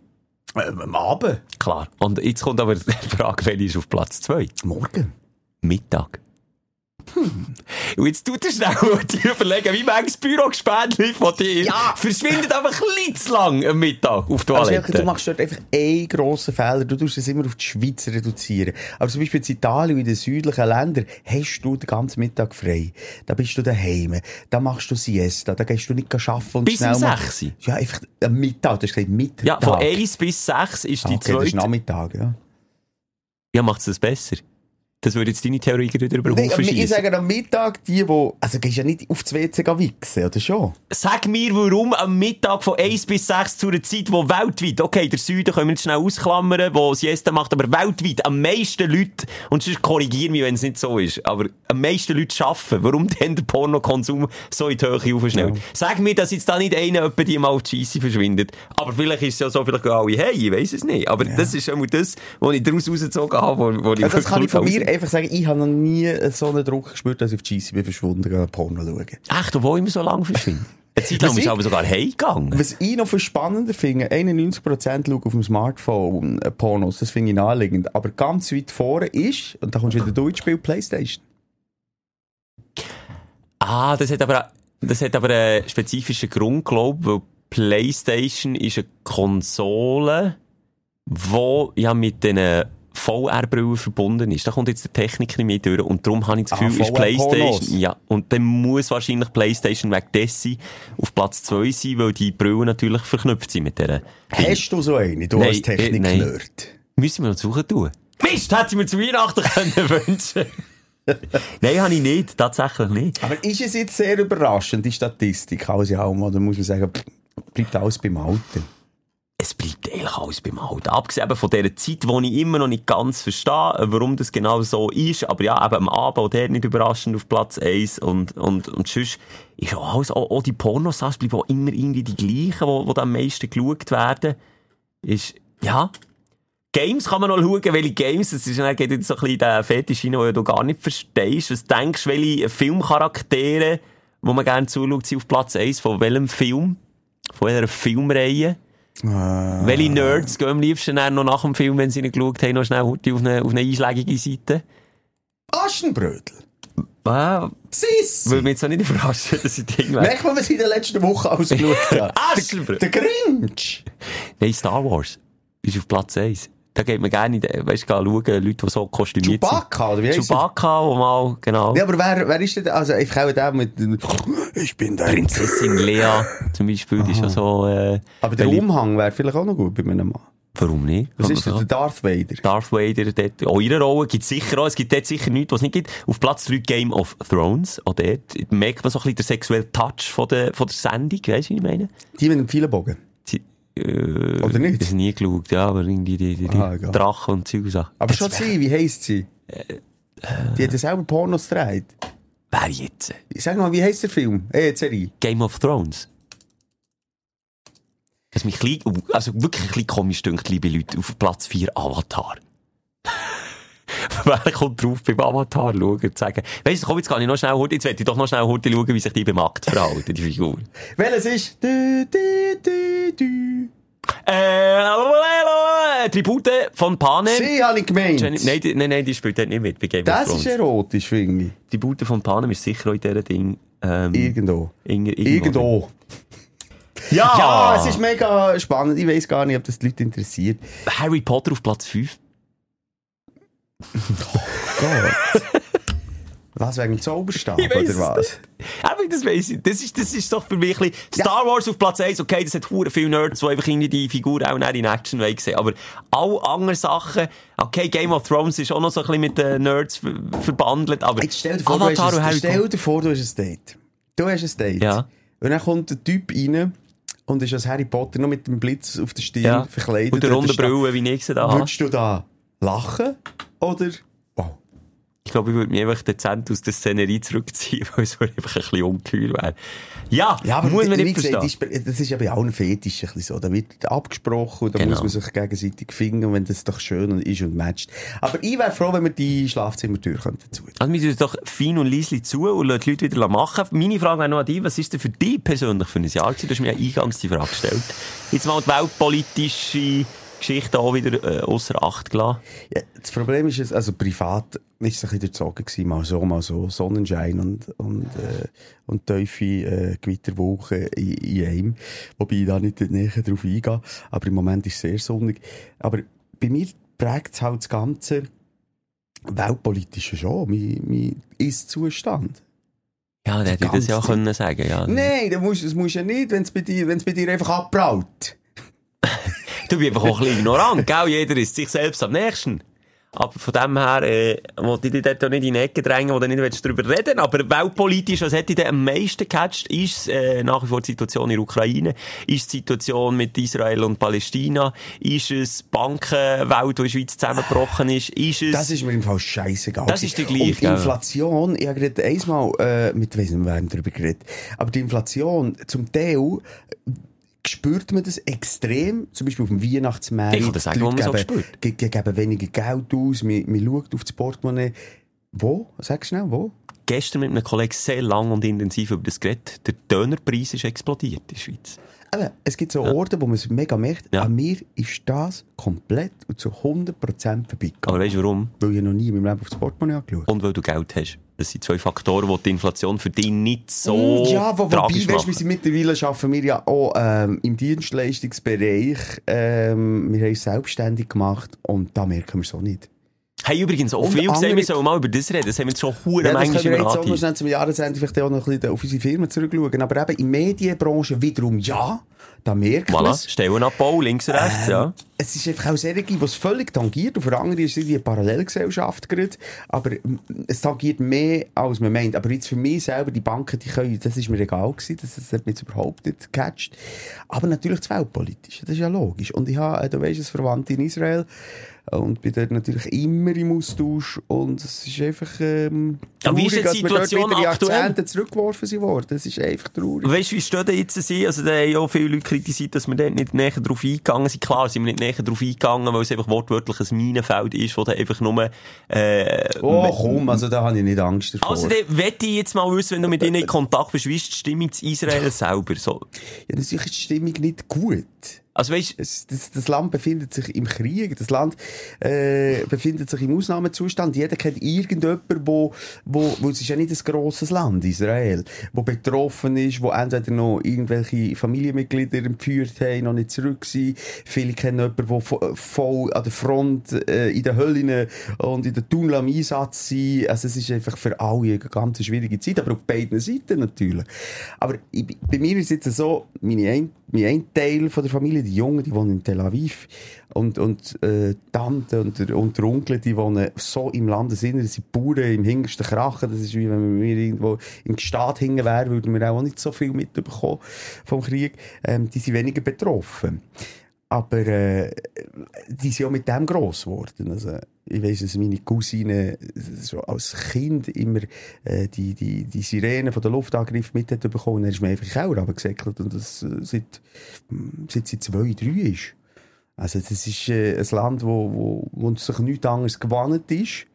Ähm, am Abend. Klar. Und jetzt kommt aber die Frage, welche ist auf Platz 2? Morgen. Mittag. Und jetzt tut er schnell dir überlegen, wie manches Bürogespänchen von dir Ja. verschwindet einfach ein bisschen zu lang am Mittag auf die Also, Toilette. du machst dort einfach einen grossen Fehler. Du tust es immer auf die Schweiz reduzieren. Aber zum Beispiel in Italien und in den südlichen Ländern hast du den ganzen Mittag frei. Da bist du daheim. Da machst du Siesta. Da gehst du nicht arbeiten und Bis schnell um mal- 6 Uhr? Ja, einfach am Mittag. Du hast gesagt Mittag. ja, von 1 bis 6 ist die Ah, okay, das ist zweite. Nachmittag, ja. Ja, macht's das besser? Das würde jetzt deine Theorie wieder über den Haufen ich sage am Mittag, die, wo, also gehst ja nicht aufs WC gehen wichsen, oder schon? Sag mir, warum am Mittag von 1 bis 6 zu einer Zeit, wo weltweit, okay, der Süden können wir jetzt schnell ausklammern, wo Siesta macht, aber weltweit am meisten Leute, und sonst korrigier mich, wenn es nicht so ist, aber am meisten Leute arbeiten, warum denn der Pornokonsum so in die Höhe aufschnellt? Sag mir, dass jetzt da nicht einer etwa die mal auf die Scheisse verschwindet. Aber vielleicht ist es ja so, vielleicht gehen alle, hey, ich weiss es nicht. Aber das ist immer das, was ich daraus rausgezogen habe, wo, wo ich Also das kann ich von mir einfach sagen, ich habe noch nie so einen Druck gespürt, dass ich auf die bin verschwunden, gehe Porno schauen. Echt, obwohl ich immer so lange verschwinde. Eine Zeit lang ich- aber sogar heimgegangen. Was ich noch viel spannender finde, 91% schauen auf dem Smartphone äh, Pornos, das finde ich naheliegend. Aber ganz weit vorne ist, und da kommst du wieder durch, Spiel Playstation. Ah, das hat aber, das hat aber einen spezifischen Grund, glaube ich, weil PlayStation ist eine Konsole, die ja mit den VR-Brillen verbunden ist. Da kommt jetzt der Technik nicht mehr durch und darum habe ich das Ah, Gefühl, ist VR-Pornos. PlayStation, ja, und dann muss wahrscheinlich PlayStation wegen dessen auf Platz 2 sein, weil die Brillen natürlich verknüpft sind mit dieser. Hast du so eine, du Nein, als äh, Technik-Nerd? Müssen wir noch suchen tun. Mist, hätte ich mir zu Weihnachten können wünschen Nein, habe ich nicht, tatsächlich nicht. Aber ist es jetzt sehr überraschend, die Statistik, in allem, oder muss man sagen, bleibt alles beim Alten? Es bleibt eigentlich alles beim Alten. Abgesehen von dieser Zeit, die ich immer noch nicht ganz verstehe, warum das genau so ist. Aber ja, eben am Abend der nicht überraschend auf Platz 1. Und, und, und sonst ist auch alles, auch, auch die Pornosachen bleiben auch immer irgendwie die gleichen, die, die am meisten geschaut werden. Ist, ja. Games kann man noch schauen, welche Games, das ist, dann geht jetzt so ein bisschen der Fetisch rein, den du gar nicht verstehst. Was denkst du, welche Filmcharaktere, wo man gerne zuschaut, sind auf Platz 1, von welchem Film? Von welcher Filmreihe? Welche Nerds gehen am liebsten dann noch nach dem Film, wenn sie nicht geschaut haben, noch schnell auf eine, auf eine einschlägige Seite? Aschenbrödel. Ah, Sissi. würde mich jetzt auch nicht überraschen, dass ich Ding wäre. Merkt man, was ich in der letzten Woche ausgeschaut habe? Aschenbrödel. Der Grinch. Nein, Star Wars ist auf Platz 1. Da geht man gerne, in den- weißt du, schauen, Leute, die so kostümiert Chewbacca, oder wie sind. heisst er? Chewbacca, wo mal, genau. Ja, aber wer, wer ist denn, also, ich auch der mit, ich bin der Prinzessin Lea zum Beispiel, die ist ja so, äh, Aber der. Umhang wäre vielleicht auch noch gut bei meinem Mann. Warum nicht? Was ist denn der Darth Vader? Darth Vader, dort, auch ihre Rolle gibt sicher auch, es gibt dort sicher nichts, was es nicht gibt. Auf Platz 3 Game of Thrones, auch dort merkt man so ein bisschen den sexuellen Touch von der, von der Sendung, weißt du, wie ich meine? Die mit dem. Sie, äh, Oder nicht? Das nie geschaut, ja, aber irgendwie die, die, die Ah, egal. Drachen und Zeug Sachen. Aber Das schon sie, wie heisst sie? Die hat ja selber Pornos gedreht. Wer jetzt? Sag mal, wie heisst der Film? Eh, jetzt Serie. Game of Thrones. Was mich klein, also wirklich ein bisschen komisch dünkt, liebe Leute, auf Platz 4 Avatar. Wer kommt drauf beim Avatar schauen und sagen, weißt du, komm, jetzt kann ich noch schnell jetzt werde ich doch noch schnell heute schauen, wie sich die beim Akt verhalten, die Figur. Welches ist? Du, du, du, du. Äh, Tribute von Panem. Sie habe ich gemeint. Jenny, nein, die, nein, nein, die spielt dort nicht mit bei Game das ist erotisch, finde ich. Tribute von Panem ist sicher auch in dieser Ding. Ähm, Irgendwo. Inger- Irgendwo. Ja! Ja, es ist mega spannend. Ich weiß gar nicht, ob das die Leute interessiert. Harry Potter auf Platz 5. Gott. was, wegen dem Zauberstab, Ich weiss oder was? Aber das weiss ich. Das ist, das ist doch für mich ein bisschen Star Wars auf Platz 1, okay, das hat hure viele Nerds, die einfach irgendwie die Figur auch nicht in Action sehen. Aber alle anderen Sachen, okay, Game of Thrones ist auch noch so ein bisschen mit den Nerds ver verbandelt, aber Jetzt stell dir vor, Avatar du hast, ein, stell dir vor, du hast ein Date. Du hast ein Date. Ja. Und dann kommt ein Typ rein und ist als Harry Potter noch mit dem Blitz auf der Stirn Ja. verkleidet. Und der Und runde Brille, wie ich sie da. Würdest du da lachen? Oder, wow. Ich glaube, ich würde mich einfach dezent aus der Szenerie zurückziehen, weil es einfach ein bisschen ungeheuer wäre. Ja, Ja, aber muss man wie nicht gesagt, verstehen. das ist ja bei allen Fetischen ein bisschen so. Da wird abgesprochen und da Genau. muss man sich gegenseitig finden, wenn das doch schön ist und matcht. Aber ich wäre froh, wenn wir die Schlafzimmertür könnten zu. Also, wir tun doch fein und leise zu und lassen die Leute wieder machen. Meine Frage wäre noch an dich, was ist denn für dich persönlich für ein Jahr gewesen? Du hast mir ja eingangs die Frage gestellt. Jetzt mal die weltpolitische Geschichte auch wieder äh, außer Acht gelassen. Ja, das Problem ist, es- also privat ist es ein bisschen durchzogen gewesen, mal so, mal so, Sonnenschein und, und, äh, und tiefe äh, Gewitterwochen in, in einem. Wobei ich da nicht näher drauf eingehe. Aber im Moment ist es sehr sonnig. Aber bei mir prägt es halt das Ganze weltpolitische schon, mein, mein Ist-Zustand. Ja, der hätte ich das ja auch können sagen, ja. Nein, das musst, das musst du ja nicht, wenn es bei dir, bei dir einfach abbraut. Du bist einfach auch ein bisschen ignorant, gell? Jeder ist sich selbst am nächsten. Aber von dem her, äh, wollte ich dich dort auch nicht in die Ecke drängen, wo du nicht willst drüber reden Aber weltpolitisch, was hätte dich denn am meisten gecatcht? Ist äh, nach wie vor die Situation in der Ukraine? Ist die Situation mit Israel und Palästina? Ist es die Bankenwelt, die in der Schweiz zusammengebrochen ist? Ist es... Das ist mir im Fall scheißegal. Das ist dir gleich, Und die? Inflation, ich habe gerade einmal, äh, mit weiss nicht, wem darüber geredet, aber die Inflation, zum Teil, spürt man das extrem, zum Beispiel auf dem Weihnachtsmarkt. Ich kann das sagen, wo man es auch spürt. ge- ge- geben weniger Geld aus, man, man schaut auf das Portemonnaie. Wo? Sag schnell, wo? gestern mit einem Kollegen sehr lang und intensiv über das geredet. Der Dönerpreis ist explodiert in der Schweiz. Eben, es gibt so Orte, wo man es mega merkt, Ja. an mir ist das komplett und zu 100% vorbeigegangen. Aber weißt du warum? Weil ich noch nie in meinem Leben auf das Portemonnaie angeschaut Und weil du Geld hast. Das sind zwei Faktoren, die die Inflation für dich nicht so Mm, ja, wo, wobei, tragisch weißt, wir sind mittlerweile arbeiten wir ja auch ähm, im Dienstleistungsbereich. Ähm, wir haben uns selbstständig gemacht und da merken wir es auch nicht. Hey, übrigens, auch viel gesagt, wir sollen mal über das reden. Das haben wir jetzt schon hure Ja, das manchmal können wir jetzt zum Jahresende vielleicht auch noch ein bisschen auf unsere Firma zurückschauen. Aber eben in der Medienbranche wiederum ja, da merkt man Voilà, es. Links und rechts, ja. Es ist einfach auch sehr, die es völlig tangiert. Und für andere ist es eine Parallelgesellschaft gerade. Aber mm, es tangiert mehr, als man meint. Aber jetzt für mich selber, die Banken, die können, das ist mir egal gewesen. Das, das hat mich jetzt überhaupt nicht gecatcht. Aber natürlich das Weltpolitische. Das ist ja logisch. Und ich habe, äh, du weisst, es Verwandte in Israel. Und bin dort natürlich immer im Austausch. Und es ist einfach, ähm, Ja, wie ist traurig, jetzt die dass wir dort Situation wieder? Jahrzehnte zurückgeworfen sind worden. Das ist einfach traurig. Weißt du, wie stehen denn jetzt sie? Also, da haben ja viele Leute kritisiert, dass wir dort nicht näher drauf eingegangen sind. Klar sind wir nicht näher drauf eingegangen, weil es einfach wortwörtlich ein Minenfeld ist, wo da einfach nur, äh, Oh, komm, also da habe ich nicht Angst davor. Also, dann wette ich jetzt mal wissen, wenn du mit ihnen in Kontakt bist, wie ist die Stimmung zu Israel selber? So. ja, natürlich ist die Stimmung nicht gut. Also, weißt das, das Land befindet sich im Krieg, das Land äh, befindet sich im Ausnahmezustand. Jeder kennt irgendjemanden, wo, wo, wo es ist ja nicht ein grosses Land, Israel, wo betroffen ist, wo entweder noch irgendwelche Familienmitglieder entführt haben, noch nicht zurück sind. Viele kennen jemanden, der vo- voll an der Front, äh, in den Höllen und in der Tunnel am Einsatz sind. Also es ist einfach für alle eine ganz schwierige Zeit, aber auf beiden Seiten natürlich. Aber ich, bei mir ist es jetzt so, meine ein, mein ein Teil von der Familie, die Jungen, die wohnen in Tel Aviv. Und, und äh, Tante und und der Onkel, die wohnen so im Landesinneren, das sind Bauern im hintersten Krachen. Das ist wie wenn wir irgendwo im Staat hingen wären, würden wir auch nicht so viel mitbekommen vom Krieg. Ähm, die sind weniger betroffen. Aber äh, die sind auch mit dem gross geworden. Also, ich weiss, dass meine Cousine so als Kind immer äh, die, die, die Sirene von der Luftangriff mit hat bekommen. Und dann ist mir einfach Keller runtergesäckelt. Und das äh, seit, hm, seit sie zwei, drei ist. Also das ist äh, ein Land, wo, wo, wo sich nichts anderes gewandt ist.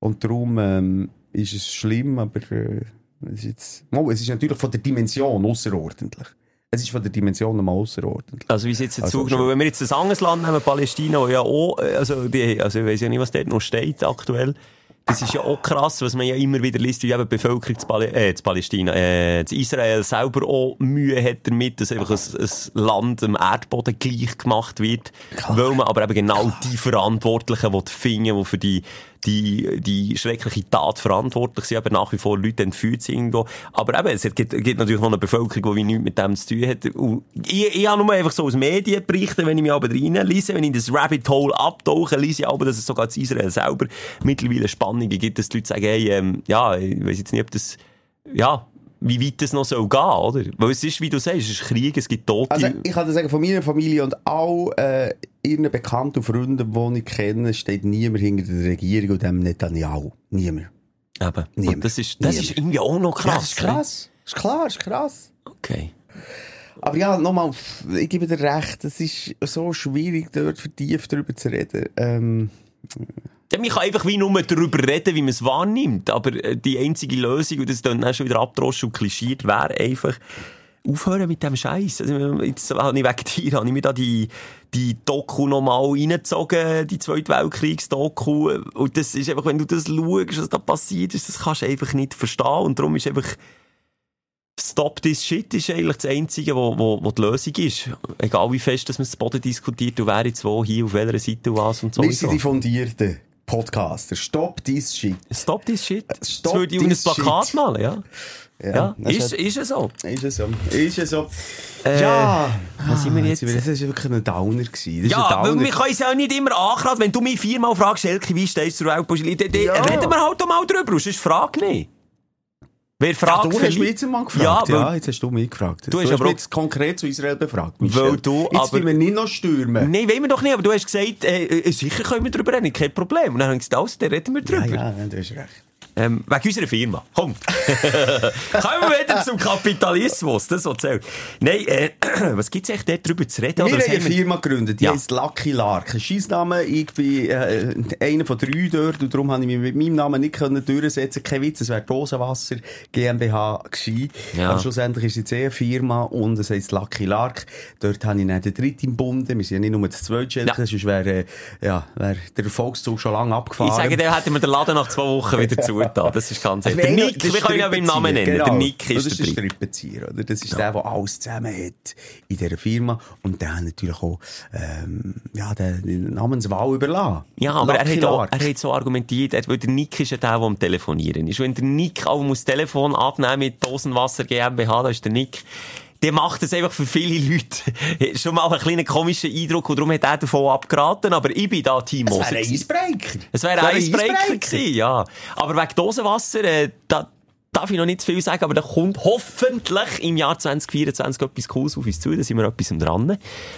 Und darum ähm, ist es schlimm, aber äh, es, ist jetzt, Mal, es ist natürlich von der Dimension außerordentlich. Es ist von der Dimension mal außerordentlich. Also, wie ist jetzt Also, dazu genommen? Wenn wir jetzt ein anderes Land nehmen, Palästina, wo ja auch, also, die, also, ich weiss ja nicht, was dort noch steht aktuell. Das ist ja auch krass, was man ja immer wieder liest, wie eben die Bevölkerung zu, Pal äh, zu Palästina, äh, zu Israel selber auch Mühe hat damit, dass einfach ein, ein Land am Erdboden gleich gemacht wird. Weil man aber eben genau die Verantwortlichen will finden, die für die, die, die schreckliche Tat verantwortlich sind, aber nach wie vor Leute entführt sind irgendwo. Aber eben, es gibt, gibt natürlich noch eine Bevölkerung, die nichts mit dem zu tun hat. Und ich, ich habe nur einfach so aus Medienberichten, wenn ich mich aber reinlese, wenn ich in das Rabbit Hole abtauche, lese ich aber, dass es sogar zu Israel selber mittlerweile Spannungen gibt, dass die Leute sagen, hey, ähm, ja, ich weiß jetzt nicht, ob das, ja, wie weit es noch soll gehen, oder? Weil es ist, wie du sagst, es ist Krieg, es gibt Tote. Also, ich kann dir sagen, von meiner Familie und all äh, ihren Bekannten und Freunden, die ich kenne, steht niemand hinter der Regierung und dem Netanyahu. Niemand. Eben. Niemand. Und das ist, das Niemand. ist irgendwie auch noch krass. Ja, das ist krass. Das ist klar, das ist krass. Okay. Aber ja, nochmal, ich gebe dir recht, es ist so schwierig, dort vertieft darüber zu reden. Ähm, Ja, man kann einfach wie nur darüber reden, wie man es wahrnimmt. Aber äh, die einzige Lösung, und das dann auch schon wieder abdroschen und klischiert, wäre einfach, aufhören mit dem Scheiß. Also, jetzt habe ich wegen dir, habe ich mir da die, die Doku nochmal reingezogen, die Zweite Weltkriegs-Doku. Und das ist einfach, wenn du das schaust, was da passiert ist, das kannst du einfach nicht verstehen. Und darum ist einfach, Stop this shit ist eigentlich das Einzige, wo, wo, wo die Lösung ist. Egal wie fest, dass man das Boden diskutiert, du wer jetzt wo, hier, auf welcher Seite was und so. wir sind die fundierten Podcaster. Stop this shit. Stop this shit. das Stop würde ich auf ein Plakat shit. malen, ja. Ja, das ist, ist es so. Ist es so. Ist es so. Äh, ja. was sind wir Ah, jetzt? Das war wirklich ein Downer. Gewesen. Das Ja, weil Downer. wir können es ja nicht immer ankratzen. Wenn du mich viermal fragst, Elke, wie stehst du zur Weltpolitik, Ja. reden wir halt mal drüber. Und sonst frag nicht. Wer fragt, du hast mich jetzt mal gefragt. Ja, Ja, jetzt hast du mich gefragt. Du Du, hast hast aber mich jetzt konkret zu Israel befragt. Weil du Jetzt aber- wir nicht noch stürmen. Nein, wollen wir doch nicht, aber du hast gesagt, äh, äh, sicher können wir drüber reden, kein Problem. Und dann habe ich gesagt, also, dann reden wir Ja, drüber. ja, du hast recht. Ähm, wegen unserer Firma. Kommt. Kommen wir wieder zum Kapitalismus. Das, was zählt. Nein, äh, was gibt's echt dort drüber zu reden? Wir haben eine Firma gegründet, die Ja. heisst Lucky Lark. Ein Scheissname, ich bin äh, einer von drei dort und darum habe ich mich mit meinem Namen nicht können durchsetzen Kein Witz, es wäre Dosenwasser GmbH gewesen. Ja. Aber schlussendlich ist es jetzt eh eine Firma und es heisst Lucky Lark. Dort habe ich dann den dritten im Bunde. Wir sind ja nicht nur das Zweitschelke, Ja. sonst wäre, äh, ja, wäre der Erfolgszug schon lange abgefahren. Ich sage, dann hätten wir den Laden nach zwei Wochen wieder zugetan. Das ist ganz Also ehrlich. Der Nick, das wir ist können ihn ja beim Namen nennen. Strippenzieher, Der genau. Nick Das ist ist der. Strippenzieher, oder? Das ist der, der alles zusammen hat in dieser Firma. Und der hat natürlich auch, ähm, ja, den, Namenswahl überlassen. Ja, aber er hat, auch, er hat so argumentiert, er, weil der Nick ist ja der, der am Telefonieren ist. Wenn der Nick auch muss Telefon abnehmen mit Dosenwasser GmbH, da ist der Nick. Der macht das einfach für viele Leute. Schon mal einen kleinen komischen Eindruck und darum hat er davon abgeraten. Aber ich bin da Team Moser. wäre ein gewesen. Icebreaker. Es wäre ein wäre Icebreaker gewesen, ja. Aber wegen Dosenwasser, äh, da darf ich noch nicht zu viel sagen, aber da kommt hoffentlich im Jahr 2024 etwas Cooles auf uns zu. Da sind wir etwas dran.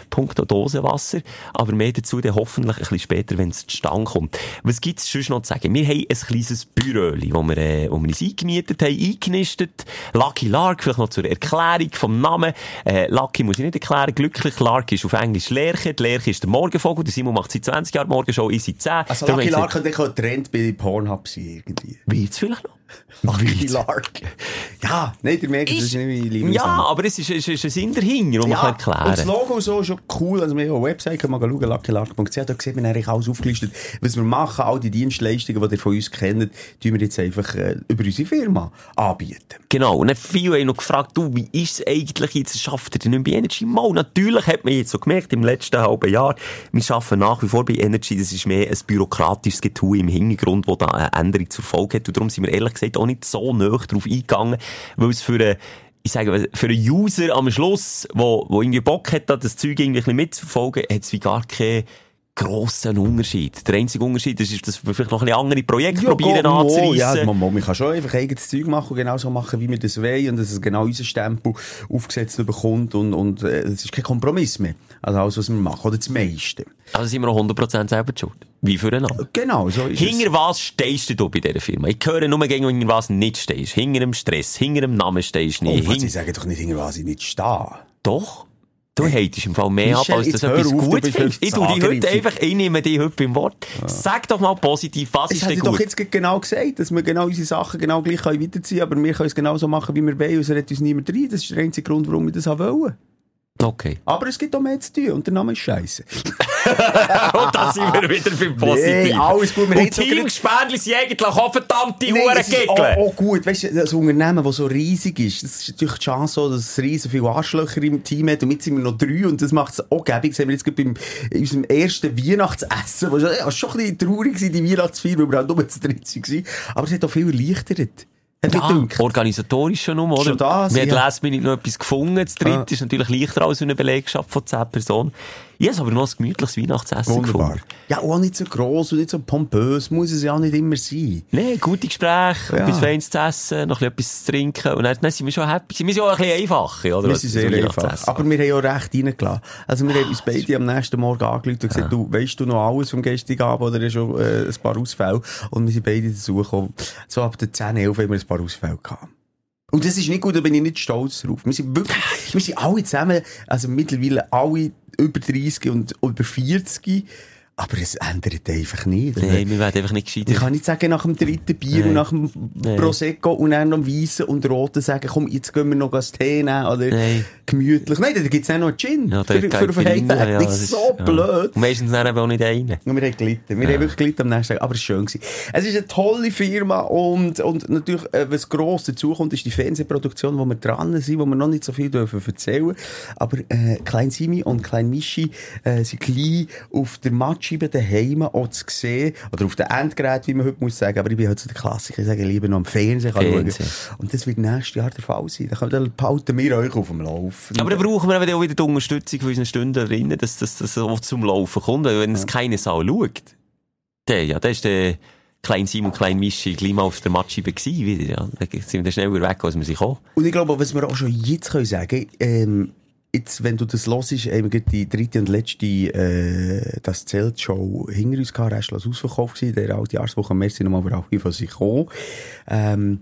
Punkto Dosenwasser. Aber mehr dazu dann hoffentlich ein bisschen später, wenn es zustande kommt. Was gibt's sonst noch zu sagen? Wir haben ein kleines Büröli, wo wir, äh, wo wir uns eingemietet haben, eingenistet. Lucky Lark, vielleicht noch zur Erklärung vom Namen. Äh, Lucky muss ich nicht erklären. Glücklich Lark ist auf Englisch Lerche. Die Lerche ist der Morgenvogel. Der Simon macht seit 20 Jahren Morgenshow, ich seit 10. Also Darum Lucky Lark könnte Trend bei Pornhub sein, irgendwie. Wird's vielleicht noch? Lucky Lark. Ja, nein, der merkt, das ist nicht mein Lieblings. Ja, aber es ist, es ist ein Sinn dahinter, den man Ja, kann und das erklären Logo so ist schon cool. Also, wir haben eine Website, kann man schauen, luckylark.ch. Da sieht man eigentlich alles aufgelistet, was wir machen. All die Dienstleistungen, die ihr von uns kennt, tun wir jetzt einfach äh, über unsere Firma anbieten. Genau. Und dann viele haben noch gefragt, du, wie ist es eigentlich jetzt, schafft ihr denn nicht bei Energy? Mal, natürlich hat man jetzt so gemerkt, im letzten halben Jahr, wir arbeiten nach wie vor bei Energy, das ist mehr ein bürokratisches Getue im Hintergrund, das da eine Änderung zur Folge hat. Und darum sind wir ehrlich gesagt auch nicht so nah drauf eingegangen, weil es für eine ich sage, für einen User am Schluss, wo, wo irgendwie Bock hat, da das Zeug irgendwie ein bisschen mitzuverfolgen, hat es wie gar keinen grossen Unterschied. Der einzige Unterschied ist, dass wir vielleicht noch ein bisschen andere Projekte probieren go- anzureissen. Ja, man, man kann schon einfach eigenes Zeug machen und genau so machen, wie wir das wollen und dass es genau unser Stempel aufgesetzt bekommt und, und äh, es ist kein Kompromiss mehr. Also alles, was wir machen, oder das meiste. Also sind wir auch 100% selber schuld. Wie für einen anderen. Genau, so ist Hinter was stehst du bei dieser Firma? Ich höre nur gegen hinter was nicht stehst. Hinter dem Stress, hinter dem Namen stehst du es. nicht. Oh, was, Hin- ich sage doch nicht, hinter was ich nicht stehe. Doch. Du hatest im Fall mehr Michel, ab, als jetzt das hör etwas auf, du gut findest. Ich tu dich heute einfach, ich nehme dich heute beim Wort. Sag doch mal positiv, was Ich ist denn doch gut? jetzt gerade genau gesagt, dass wir genau unsere Sachen genau gleich können weiterziehen können, aber wir können es genauso machen, wie wir wollen, es redet uns niemand rein. Das ist der einzige Grund, warum wir das wollen. Okay. Aber es gibt auch mehr zu tun und der Name ist scheiße. Und da sind wir wieder beim Positiven. Nee, alles gut. Wir Und so Teamgespendli sind eigentlich auch verdammte Nein, Huren es auch, auch gut, weißt du, das Unternehmen, das so riesig ist, das ist natürlich die Chance so, dass es riesen viele Arschlöcher im Team hat und jetzt sind wir noch drei und das macht es auch gäbig. Das haben wir jetzt gerade beim, in unserem ersten Weihnachtsessen, was ja, schon ein bisschen traurig war, die Weihnachtsfeier, weil wir halt nur zu dritt waren, aber es hat auch viel erleichtert. Ja, organisatorisch schon um, oder? Schon das, Wir ja. haben Last Minute noch etwas gefunden. Das dritte Ah. ist natürlich leichter als eine Belegschaft von 10 Personen. Habe aber noch ein gemütliches Weihnachtsessen Wunderbar. gefunden. Ja, auch nicht so gross und nicht so pompös, muss es ja auch nicht immer sein. Nee, gute Gespräche, Ja. etwas Feines zu essen, noch ein bisschen etwas zu trinken. Und dann, dann sind wir schon happy. Wir sind auch ein bisschen einfach, oder? Wir sind sehr einfach. Aber wir haben ja auch recht reingelassen. Also wir haben uns beide am nächsten Morgen angerufen und gesagt, du, weisst du noch alles vom gestrigen Abend oder ist schon äh, ein paar Ausfälle? Und wir sind beide dazu gekommen. So ab der 10, 11 haben wir ein paar Ausfälle gehabt. Und das ist nicht gut, da bin ich nicht stolz drauf. Wir sind wirklich, wir sind alle zusammen, also mittlerweile alle über 30 und über 40. Aber es ändert einfach nicht. Nee, wir werden einfach nicht Ich gescheiter. kann nicht sagen, nach dem dritten Bier Nee. und nach dem Nee. Prosecco und dann noch dem Weissen und Roten sagen, komm, jetzt gehen wir noch einen Tee nehmen oder Nee. gemütlich. Nein, da gibt's dann noch Gin. Ja, für, für, für Heimweg. ja, das ist so ja. blöd. Und meistens dann eben auch nicht einen. Und wir haben gelitten. Wir haben wirklich gelitten am nächsten Tag. Aber es war schön. Gewesen. Es ist eine tolle Firma und, und natürlich, äh, was gross dazukommt, ist die Fernsehproduktion, wo wir dran sind, wo wir noch nicht so viel dürfen erzählen. Aber, äh, Klein Simi und Klein Mischi, äh, sind gleich auf der Matscheibe daheim auch zu sehen. Oder auf den Endgerät, wie man heute muss sagen. Aber ich bin halt so der Klassiker. Ich sage lieber noch am Fernsehen. Fernsehen. Und das wird nächstes Jahr der Fall sein. Dann, dann behalten wir euch auf dem Lauf. Aber dann brauchen wir auch wieder die Unterstützung von unseren Stündlerinnen, dass das, das auch zum Laufen kommt. Wenn es keine Sau schaut, der, ja, der ist der Klein Simon, Klein Mischi gleich mal auf der Matscheibe gewesen wieder, ja. Da sind wir dann schneller weg, als wir sich kommen. Und ich glaube, was wir auch schon jetzt können sagen ähm, jetzt, wenn du das hörst, gerade die dritte und letzte, äh, das Zeltshow hinter uns gehabt, restlos ausverkauft gewesen, der alte Jahreswoche. Merci nochmal für alle, die sich kommen. Ähm,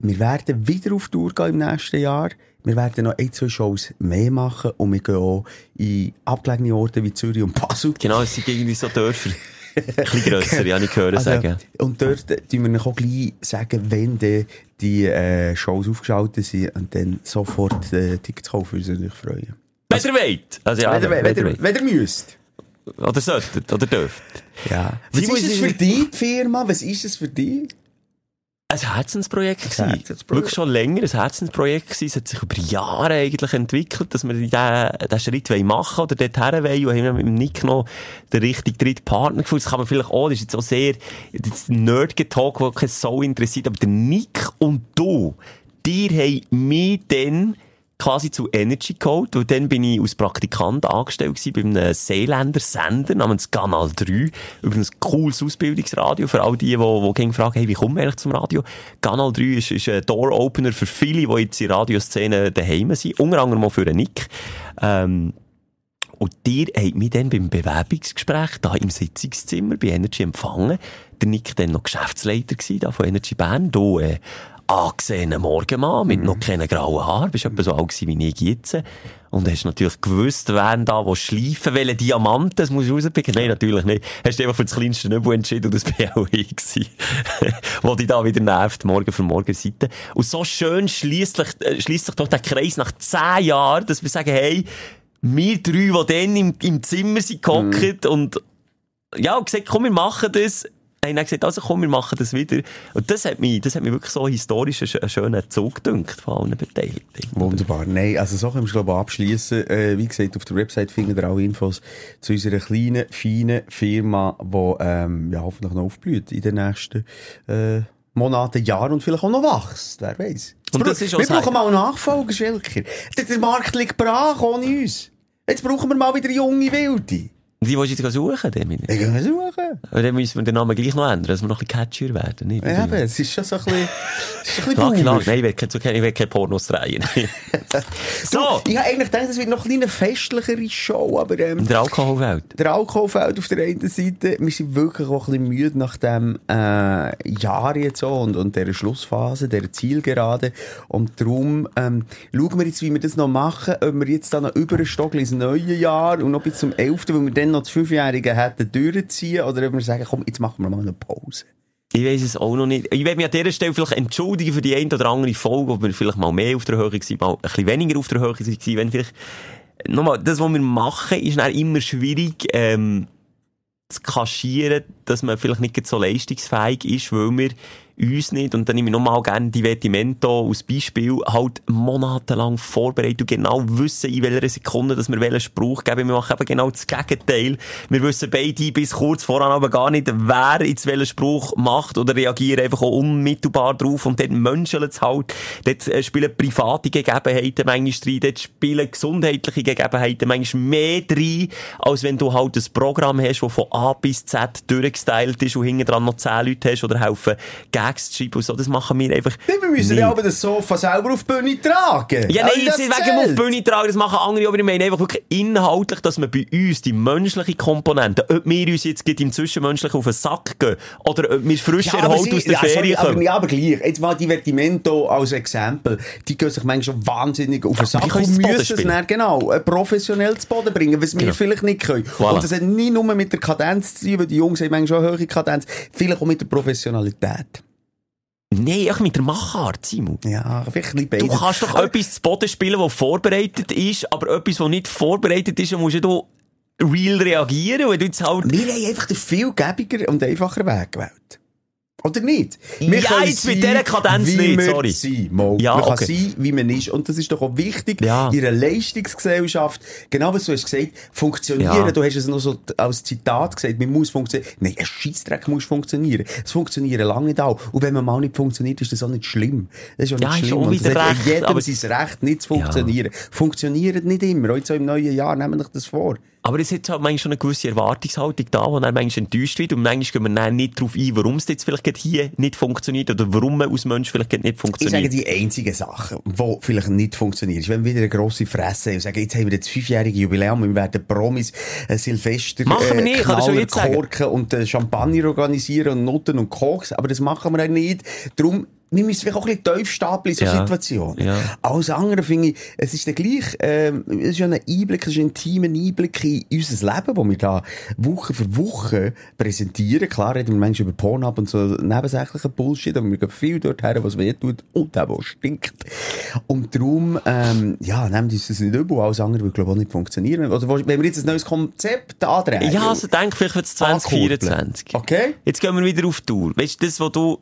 wir werden wieder auf Tour gehen im nächsten Jahr. Wir werden noch ein, zwei Shows mehr machen und wir gehen auch in abgelegene Orte wie Zürich und Basel. Genau, es sind irgendwie so Dörfer. Bisschen grösser, ja, ich höre sagen. Und dort tun wir auch gleich sagen, wenn dann die äh, Shows aufgeschaltet sind und dann sofort äh, Tickets kaufen, würde uns natürlich freuen. Wenn ihr wollt. Also ja, wenn, ihr, wenn wenn, ihr ihr, wollt. wenn ihr müsst. Oder solltet, oder dürft. Ja. Was Simon, ist es für dich, die Firma? Was ist es für dich? Ein Herzensprojekt Ein gewesen. Wirklich schon länger ein Herzensprojekt gewesen. Es hat sich über Jahre eigentlich entwickelt, dass wir diesen, diesen Schritt wollen machen oder dorthin wollen. Und haben mit dem Nick noch den richtigen dritten Partner gefunden. Das kann man vielleicht auch, das ist jetzt auch sehr, das Nerd-Getalk, der kein so interessiert. Aber der Nick und du, die haben mich dann quasi zu Energy geholt, und dann bin ich als Praktikant angestellt gewesen bei einem Seeländer Sender namens Kanal 3, über ein cooles Ausbildungsradio, für all die, die, die gehen fragen, hey, wie kommen wir eigentlich zum Radio? Kanal 3 ist, ist ein Door-Opener für viele, die jetzt in Radioszene daheim sind, unter anderem auch für Nick. Ähm, und dir hat mich dann beim Bewerbungsgespräch da im Sitzungszimmer bei Energy empfangen. Der Nick dann noch Geschäftsleiter gewesen, da von Energy Bern. Du, äh, angesehener Morgenmann mit noch keinen grauen Haaren. Bist etwa so alt wie ich jetzt. Und hast natürlich gewusst, wer da, wo schleifen, welche Diamanten, das musst du rauspicken. Nein, natürlich nicht. Hast dich einfach für das kleinste Nübel entschieden und das bin auch ich gewesen. Wo dich da wieder nervt, morgen für morgen Seite. Und so schön schliesslich, äh, sich doch der Kreis nach zehn Jahren, dass wir sagen, hey, wir drei, die dann im, im Zimmer sind gehockt und, ja, und gesagt, komm, wir machen das. Haben dann gesagt, also komm, wir machen das wieder. Und das hat mich, das hat mich wirklich so historisch einen, sch- einen schönen Zug gedünkt von allen Beteiligten. Wunderbar. Nein, also so können wir es, glaube ich, abschliessen. Äh, wie gesagt, auf der Website findet ihr alle Infos zu unserer kleinen, feinen Firma, die ähm, ja, hoffentlich noch aufblüht in den nächsten äh, Monaten, Jahren und vielleicht auch noch wächst. Wer weiß. Und das ist auch wir brauchen mal Nachfolger, Schilker. Der, der Markt liegt brach ohne uns. Jetzt brauchen wir mal wieder junge Wilde. Die willst du jetzt suchen, dann? Wir gehen suchen. Aber dann müssen wir den Namen gleich noch ändern, dass wir noch ein bisschen catchier werden, nicht? Ja, aber es ist schon so ein bisschen, es ist ein bisschen. Nein, ich will keine, ich will keine Pornos drehen. so! Ich habe eigentlich gedacht, es wird noch ein eine festlichere Show, aber ähm, der Alkoholwelt. der Alkoholfeld auf der einen Seite, wir sind wirklich auch ein bisschen müde nach dem äh, Jahr jetzt so und, und dieser Schlussphase, dieser Zielgerade. Und darum ähm, schauen wir jetzt, wie wir das noch machen, ob wir jetzt dann noch über ein Stockchen ins neue Jahr und noch bis zum 11., weil wir dann noch das Fünfjährige hätten durchziehen, oder ob wir sagen, komm, jetzt machen wir mal eine Pause. Ich weiss es auch noch nicht. Ich werde mich an dieser Stelle vielleicht entschuldigen für die eine oder andere Folge, wo wir vielleicht mal mehr auf der Höhe waren, mal ein bisschen weniger auf der Höhe waren, wenn vielleicht, nochmal, das, was wir machen, ist dann immer schwierig, ähm, zu kaschieren, dass man vielleicht nicht so leistungsfähig ist, weil wir uns nicht, und dann nehme ich nochmal gerne Divertimento als Beispiel, halt monatelang vorbereitet und genau wissen, in welcher Sekunde, dass wir welchen Spruch geben. Wir machen eben genau das Gegenteil. Wir wissen beide bis kurz voran aber gar nicht, wer jetzt welchen Spruch macht oder reagieren einfach auch unmittelbar drauf und dort menschelt es halt. Dort äh, spielen private Gegebenheiten manchmal rein, dort spielen gesundheitliche Gegebenheiten manchmal mehr rein, als wenn du halt ein Programm hast, das von A bis Z durchgestylt ist und hinten dran noch 10 Leute hast oder helfen Gags schreiben und so. Das machen wir einfach Wir müssen ja aber das Sofa selber auf die Bühne tragen. Ja, nein, jetzt nicht wegen auf die. Bühne tragen, das machen andere, aber ich meine einfach wirklich inhaltlich, dass man bei uns die menschliche Komponente, ob wir uns jetzt im Zwischenmenschlichen auf den Sack gehen, oder ob wir frisch Ja, aber erholt aus der ja, sorry, Ferien aber, kommen. ja, aber gleich. Jetzt mal Divertimento als Exempel. Die gehen sich manchmal schon wahnsinnig auf den aber Sack können und müssen es dann, genau, professionell zu Boden bringen, was wir Genau. vielleicht nicht können. Voilà. Und das hat nicht nur mit der Kadenz zu tun, weil die Jungs haben manchmal schon eine hohe Kadenz, vielleicht auch mit der Professionalität. Nein, auch mit der Machart, Simon. Ja, vielleicht ein bisschen Du kannst doch Aber- etwas zu Boden spielen, das vorbereitet ist, aber etwas, das nicht vorbereitet ist, dann musst du real reagieren, du jetzt halt... Wir haben einfach den viel gäbiger und einfacher Weg gewählt. Oder nicht? Ja, können jetzt mit sein, dieser Kadenz wie nicht, wir sorry. Sind. Mal. Ja, man kann okay. sein, wie man ist. Und das ist doch auch wichtig Ja. in einer Leistungsgesellschaft. Genau was du hast gesagt, funktionieren. Ja. Du hast es noch so als Zitat gesagt, man muss funktionieren. Nein, ein Scheissdreck muss funktionieren. Es funktionieren lange nicht auch. Und wenn man mal nicht funktioniert, ist das auch nicht schlimm. Das ist auch Ja, nicht ist schlimm. auch wieder recht, jedem aber- sein Recht, nicht zu funktionieren. Funktioniert nicht immer. Jetzt auch im neuen Jahr, nehmen wir das vor. Aber es hat halt manchmal schon eine gewisse Erwartungshaltung da, die dann manchmal enttäuscht wird und manchmal gehen wir dann nicht darauf ein, warum es jetzt vielleicht hier nicht funktioniert oder warum man als Mensch vielleicht nicht Ich sage, funktioniert. die einzige Sache, die vielleicht nicht funktioniert, ist, wenn wir wieder eine grosse Fresse haben und sagen, jetzt haben wir das fünfjährige Jubiläum, wir werden Promis, äh, Silvester, Machen wir nicht, kann ich schon Knaller, jetzt sagen. Korken und äh, Champagner organisieren und Nutten und Koks, aber das machen wir nicht. Darum, wir müssen vielleicht auch ein bisschen tief stapeln in so Ja. Situationen. Ja. Alles andere finde ich, es ist der gleich, ähm, es ist ja ein Einblick, es ist ein intimer Einblick in unser Leben, das wir da Woche für Woche präsentieren. Klar reden wir manchmal über Pornhub und so nebensächlichen Bullshit, aber wir gehen viel dorthin, was weh tut und auch was stinkt. Und darum, ähm, ja, nehmt uns das nicht übel, alles andere würde, glaube ich, auch nicht funktionieren. Oder wo- wenn wir jetzt ein neues Konzept andrehen. Ja, also denk vielleicht für das 2024. Okay? Jetzt gehen wir wieder auf Tour. Weißt du, das, was du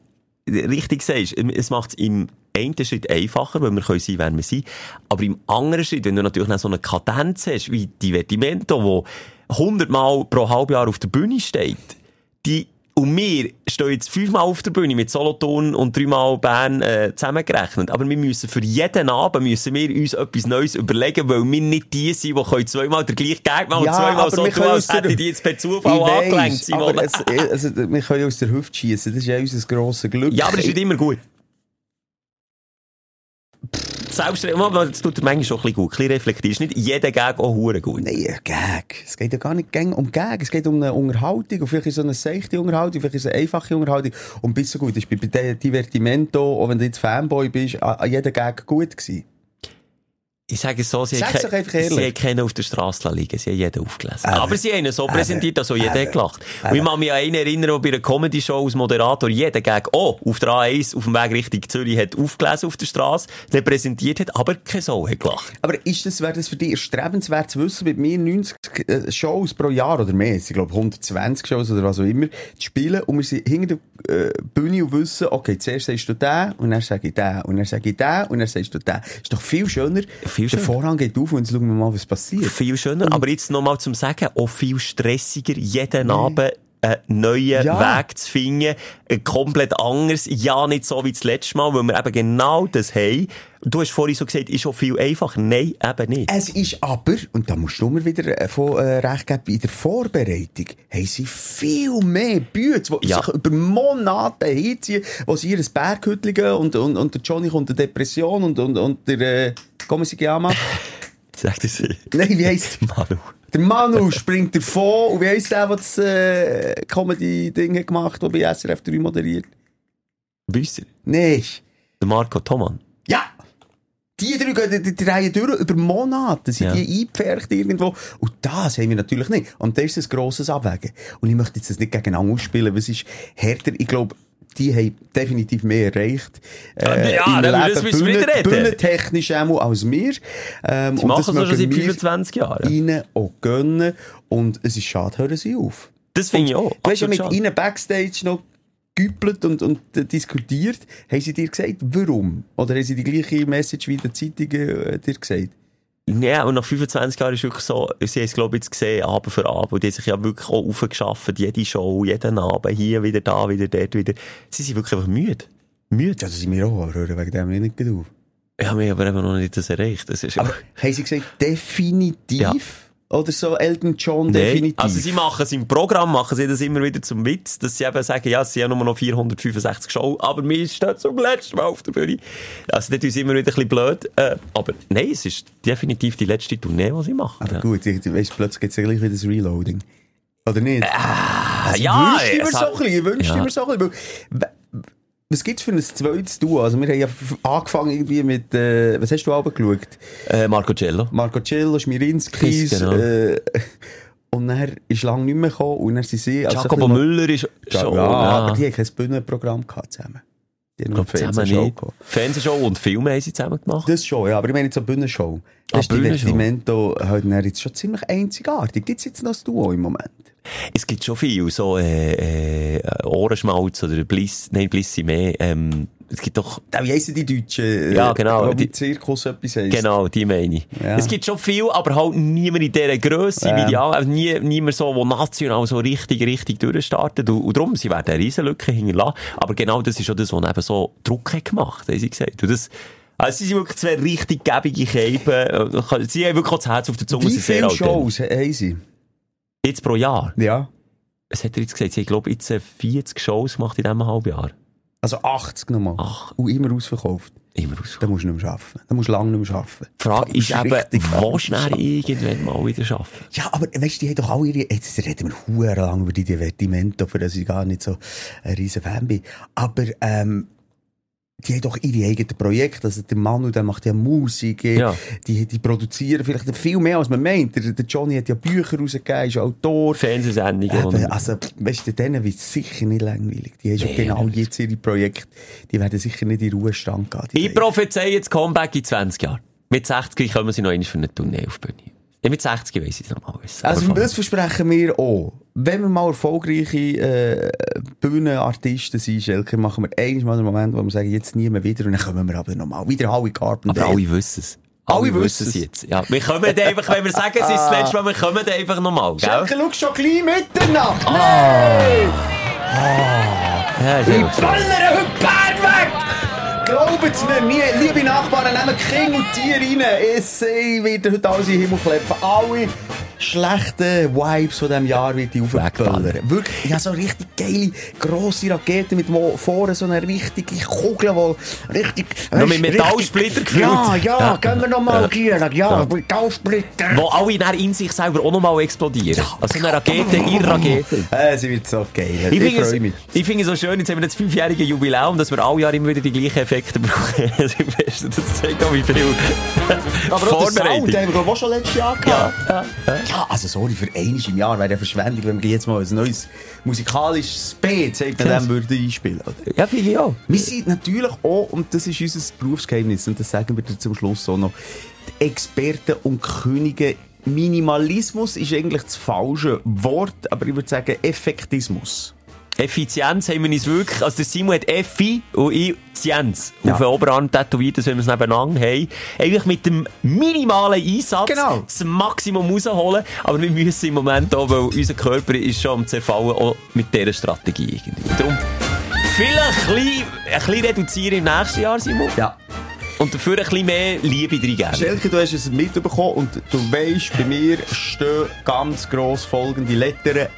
richtig sagst, es macht es im einen Schritt einfacher, weil wir können sein, wer wir sind. Aber im anderen Schritt, wenn du natürlich noch so eine Kadenz hast, wie Divertimento, wo 100 Mal pro Halbjahr auf der Bühne steht, die und wir stehen jetzt fünfmal auf der Bühne mit Solothurn und dreimal Bern äh, zusammengerechnet. Aber wir müssen für jeden Abend müssen wir uns etwas Neues überlegen, weil wir nicht die sind, die können zweimal den gleichen Gag machen Ja, und zweimal so tun, als der- hätten die jetzt per Zufall angelenkt. Simone. aber es, also, wir können aus der Hüfte schießen. Das ist ja unser grosses Glück. Ja, aber das ist nicht immer gut. Selbst, das tut dir manchmal schon ein bisschen gut. Ein bisschen reflektierst. Nicht jeder Gag auch hure gut. Nein, ein Gag. Es geht ja gar nicht um Gag. Es geht um eine Unterhaltung. Und vielleicht ist es eine seichte Unterhaltung, vielleicht ist es eine einfache Unterhaltung. Und bis so gut ist bei Divertimento, auch wenn du jetzt Fanboy bist, jeder Gag gut gewesen. Ich sage es so, sie sie keinen auf der Straße liegen, sie haben jeden aufgelesen. Aber- Aber, sie haben ihn so präsentiert, dass auch jeder aber- hat gelacht. Und ich kann mich an einen erinnern, der bei einer Comedy-Show als Moderator jeden Gag auch auf der A1 auf dem Weg Richtung Zürich hat aufgelesen auf der Straße, der präsentiert hat, aber keine Sau hat gelacht. Aber ist das, wäre das für dich erstrebenswert zu wissen, mit mir 90 äh, Shows pro Jahr oder mehr, ich glaube 120 Shows oder was auch immer, zu spielen und wir sind hinter der äh, Bühne und wissen, okay, zuerst sagst du den und dann sage ich den und dann sage ich den und dann sagst du den. Ist doch viel schöner. Viel Der schöner. Vorhang geht auf und jetzt schauen wir mal, was passiert. Viel schöner, aber jetzt nochmal zum Sagen, auch viel stressiger, jeden Abend einen neuen Ja. Weg zu finden, ein komplett anders, ja nicht so wie das letzte Mal, weil wir eben genau das haben. Du hast vorhin so gesagt, ist schon viel einfacher. Nein, eben nicht. Es ist aber, und da musst du mir wieder äh, von, äh, recht geben, in der Vorbereitung haben sie viel mehr Bühne, die Ja. sich über Monate hinziehen, wo sie ihr Berghütchen gehen und, und, und der Johnny kommt eine Depression und, und, und der, äh, Chiama? Sagt er sie. Nein, wie heisst Manu. Der Manu springt davon und wie heisst der, der das äh, Comedy-Ding hat gemacht, der bei SRF 3 moderiert? Ihr? Nein. Der Marco Thoman. Ja! Die drei gehen die, die Reihe durch über Monate, sind Ja. die eingepfercht irgendwo. Und das haben wir natürlich nicht. Und das ist ein grosses Abwägen. Und ich möchte jetzt das nicht gegeneinander ausspielen, weil es ist härter. Ich glaube, die haben definitiv mehr erreicht. Äh, Ja, im dann- Leben, das müssen wir nicht reden. Bühnentechnisch einmal als wir. Ähm, Die machen das schon seit mögen wir 25 Jahren. ihnen auch gönnen. Und es ist schade, hören sie auf. Das finde ich auch. Du hast ja mit ihnen Backstage noch güppelt und, und diskutiert. Haben sie dir gesagt, warum? Oder haben sie die gleiche Message wie in den Zeitungen äh, dir gesagt? Ja, und nach 25 Jahren ist wirklich so, sie haben es, glaube ich, jetzt gesehen, Abend für Abend. Und die haben sich ja wirklich auch aufgeschafft, jede Show, jeden Abend, hier, wieder da, wieder dort, wieder. Sie sind wirklich einfach müde. Müde. Ja, das sind wir auch, aber hören wegen dem nicht auf. Ja, wir haben aber eben noch nicht das erreicht. Das ist Aber haben sie gesagt, definitiv? Ja. Oder so Elton John, Nein. definitiv? Also sie machen es im Programm, machen sie das immer wieder zum Witz, dass sie eben sagen, ja, sind ja nur noch 465 Shows, aber wir stehen zum letzten Mal auf der Bühne. Also das ist immer wieder ein bisschen blöd. Äh, aber nein, es ist definitiv die letzte Tournee, die sie machen. Aber ja. gut, ich, weißt, plötzlich gibt es ja gleich wieder das Reloading. Oder nicht? Ah, Also, ja, es mir so ein bisschen, Ja. mir so ein bisschen. Was gibt's für ein zweites Duo? Also, wir haben ja angefangen irgendwie mit, äh, was hast du auch geschaut? Äh, Marco Cello. Marco Cello, Schmirinskis, Genau. äh, und dann ist lange nicht mehr gekommen, und dann sind sie, also Jacobo Müller ist noch- schon, ja, ja. aber die haben kein Bühnenprogramm gehabt zusammen. Die haben nur Fernsehshow gehabt. Fernsehshow und Filme haben sie zusammen gemacht. Das schon, ja, aber ich meine jetzt eine Bühnenshow. Ah, Das ist Bühnenshow. Vestimento halt dann jetzt schon ziemlich einzigartig. Gibt's jetzt noch das Duo im Moment? Es gibt schon viel, so äh, äh, Ohrenschmalz oder Bliss, nein, Blissimé. Ähm, es gibt doch, Da, wie heissen die Deutschen? äh, Ja, genau, die- Zirkus etwas heisst. genau, die meine ich. Ja. Es gibt schon viel, aber halt niemand in dieser Grösse Ja. wie die. Also nie, niemand so, der national so richtig, richtig durchstartet. Und, und darum, sie werden eine Riesenlücke hinterlassen. Aber genau das ist auch das, was eben so Druck hat gemacht, haben sie gesagt. Und das, also sie sind wirklich zwei richtig gebige Käben. Sie haben wirklich auch das Herz auf der Zunge. Wie viele. Shows haben sie? Jetzt pro Jahr. Ja. Was hat er jetzt gesagt? Sie haben, glaube ich, jetzt äh, 40 Shows gemacht in diesem halben Jahr. Also 80 nochmal. Ach. Und immer ausverkauft. Immer aus. Da musst du nicht mehr arbeiten. Da musst du lange nicht mehr arbeiten. Die Frage ist eben, wo schnell irgendwann mal wieder arbeiten. Ja, aber weißt du, die haben doch alle ihre, jetzt reden wir huere lang über die Divertimento, für das ich gar nicht so ein riesen Fan bin. Aber, ähm, die haben doch ihre eigenen Projekte. Also der Manu, der macht ja Musik. Ja. Die, die produzieren vielleicht viel mehr, als man meint. Der, der Johnny hat ja Bücher rausgegeben, ist Autor. Fernsehsendungen. Eben, also, weißt du, denen wird es sicher nicht langweilig. Die haben schon Nee, genau nicht. jetzt ihre Projekte. Die werden sicher nicht in Ruhestand gehen. Ich beiden. prophezeie jetzt Comeback in 20 Jahren. Mit 60 kommen sie noch einmal für eine Tournee auf Bühne. Ja, mit 60 weiss ich es noch mal. Also, das versprechen wir auch. Wenn wir mal erfolgreiche äh, Bühnenartisten sind, Schelker, machen wir einmal einen Moment, wo wir sagen, jetzt nie mehr wieder und dann kommen wir aber nochmal. Wieder Howie Carpenter. Aber alle wissen es. Alle Alle wissen es. jetzt. Ja, wir kommen dann einfach, wenn wir sagen, es ist das letzte Mal, wir kommen dann einfach nochmal? Schelker, schau schon gleich Mitternacht. Ah. Nein! Ja, ist Ich Glaubt's mir, nie, liebe Nachbarn, nehmen King und Tier rein. Sehe, wird heute alles in den Himmel kleppen. Alle schlechten Vibes von diesem Jahr wird die. Wegballern. Wirklich, ich habe so richtig geile, grosse Raketen mit vorne so eine richtige Kugel, die richtig... Noch mit Metallsplitter gefüllt. Ja, ja, Ja. gehen wir noch mal Ja. gieren. Ja, Ja. Metallsplitter. Wo alle dann in sich selber auch nochmal explodieren. Also eine Rakete, ihre Rakete. Äh, sie wird so geil. Ich Ich, finde freue mich. es, ich finde es so schön, jetzt haben wir das fünfjährige Jubiläum, dass wir alle Jahre immer wieder die gleichen Effekte brauchen. Silvester, das zeigt auch, wie viel Aber auch der Sound, den haben wir auch schon letztes Jahr Ja, gehabt. ja, ja. Ja, also sorry, für einiges im Jahr wäre eine Verschwendung, wenn wir jetzt mal ein neues musikalisches sagt man dem, würde einspielen. Oder? Ja, finde ich auch. Wir sind natürlich auch, und das ist unser Berufsgeheimnis, und das sagen wir dir zum Schluss auch noch, die Experten und Könige. Minimalismus ist eigentlich das falsche Wort, aber ich würde sagen Effektismus. Effizienz haben wir uns wirklich, also der Simon hat Effi und ich Zienz Ja. auf den Oberarm tätowiert, dass wir es nebeneinander haben. Eigentlich mit dem minimalen Einsatz Genau. das Maximum rausholen, aber wir müssen im Moment auch, weil unser Körper ist schon am zerfallen, auch mit dieser Strategie irgendwie. Darum vielleicht ein bisschen, ein bisschen reduzieren im nächsten Jahr, Simon, Ja. Und dafür ein bisschen mehr Liebe reingeben. Schelke, du hast es mitbekommen und du weisst, bei mir stehen ganz gross folgende Lettern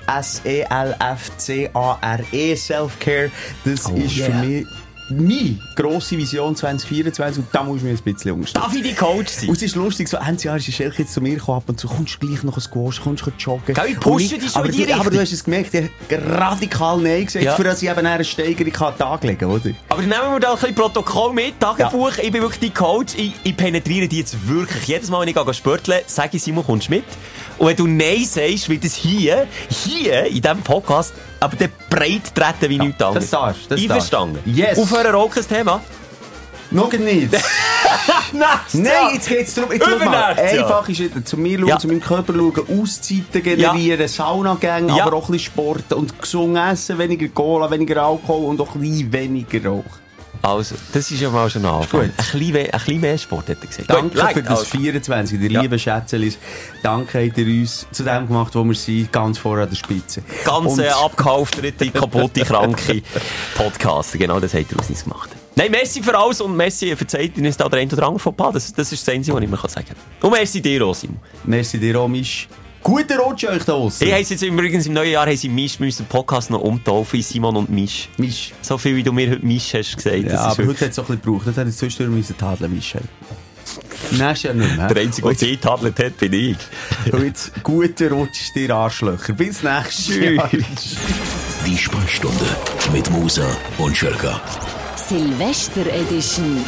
S-E-L-F-C-A-R-E, Self-Care. Das Oh, ist für yeah. mich meine grosse Vision 2024 und da muss ich mich ein bisschen umstellen. Darf ich dein Coach sein? Und es ist lustig, so Ende Jahr ist Schelke jetzt zu mir gekommen, ab und zu kommst du gleich noch ein Squash, kommst du joggen. Gell, ich pushe dich schon aber, die du, aber du hast es gemerkt, ich radikal Nein gesagt, Ja. für dass ich eben eine Steigerung an den Tag legen oder? Aber nehmen wir da ein bisschen Protokoll mit, Tagebuch. Ich bin wirklich dein Coach. Ich, ich penetriere die jetzt wirklich. Jedes Mal, wenn ich gehe sage ich, Simon, kommst du mit? Und wenn du Nein sagst, wird es hier, hier, in diesem Podcast, aber der breit treten wie nichts anderes. das darfst, das Einverstanden? Yes. Aufhören, rauchen, das Thema. Noch nicht. Nein, jetzt geht's darum, jetzt mal, einfach ist es, zu mir schauen, Ja. zu meinem Körper schauen, Auszeiten generieren, Saunagänge, Ja. aber auch ein bisschen Sport und gesund essen, weniger Cola, weniger Alkohol und auch ein bisschen weniger Rauch. Also, das ist ja mal schon ein Anfang. Ein bisschen, ein bisschen mehr Sport, hat er gesagt. Danke Gut, für das also. 24, ihr Ja. lieben Schätzelis. Danke habt ihr uns zu dem gemacht, wo wir sind, ganz vor an der Spitze. Ganz äh, abgehalfterte, kaputte, kranke Podcaster. Genau das er aus uns gemacht. Nein, Messi für alles und Messi verzeiht uns da der ein oder andere Fauxpas. Das, das ist das Einzige, was ich mir sagen kann. Und Messi dir auch, Simon. Merci dir, Romisch. Guten Rutsch euch da draussen. Ich heisse jetzt übrigens im neuen Jahr haben sie Misch, wir müssen den Podcast noch umtaufen in Simon und Misch. Misch. So viel, wie du mir heute Misch hast gesagt. Ja, aber heute hat es auch ein bisschen gebraucht. Heute hat es zwischendurch müssen tadeln, Michel. Nächstes Jahr nicht mehr. der Einzige, der Zeit hat, hat, bin ich. Und jetzt guten Rutsch dir Arschlöcher. Bis nächstes Jahr. Die Sprechstunde mit Musa und Schelka. Silvester Edition.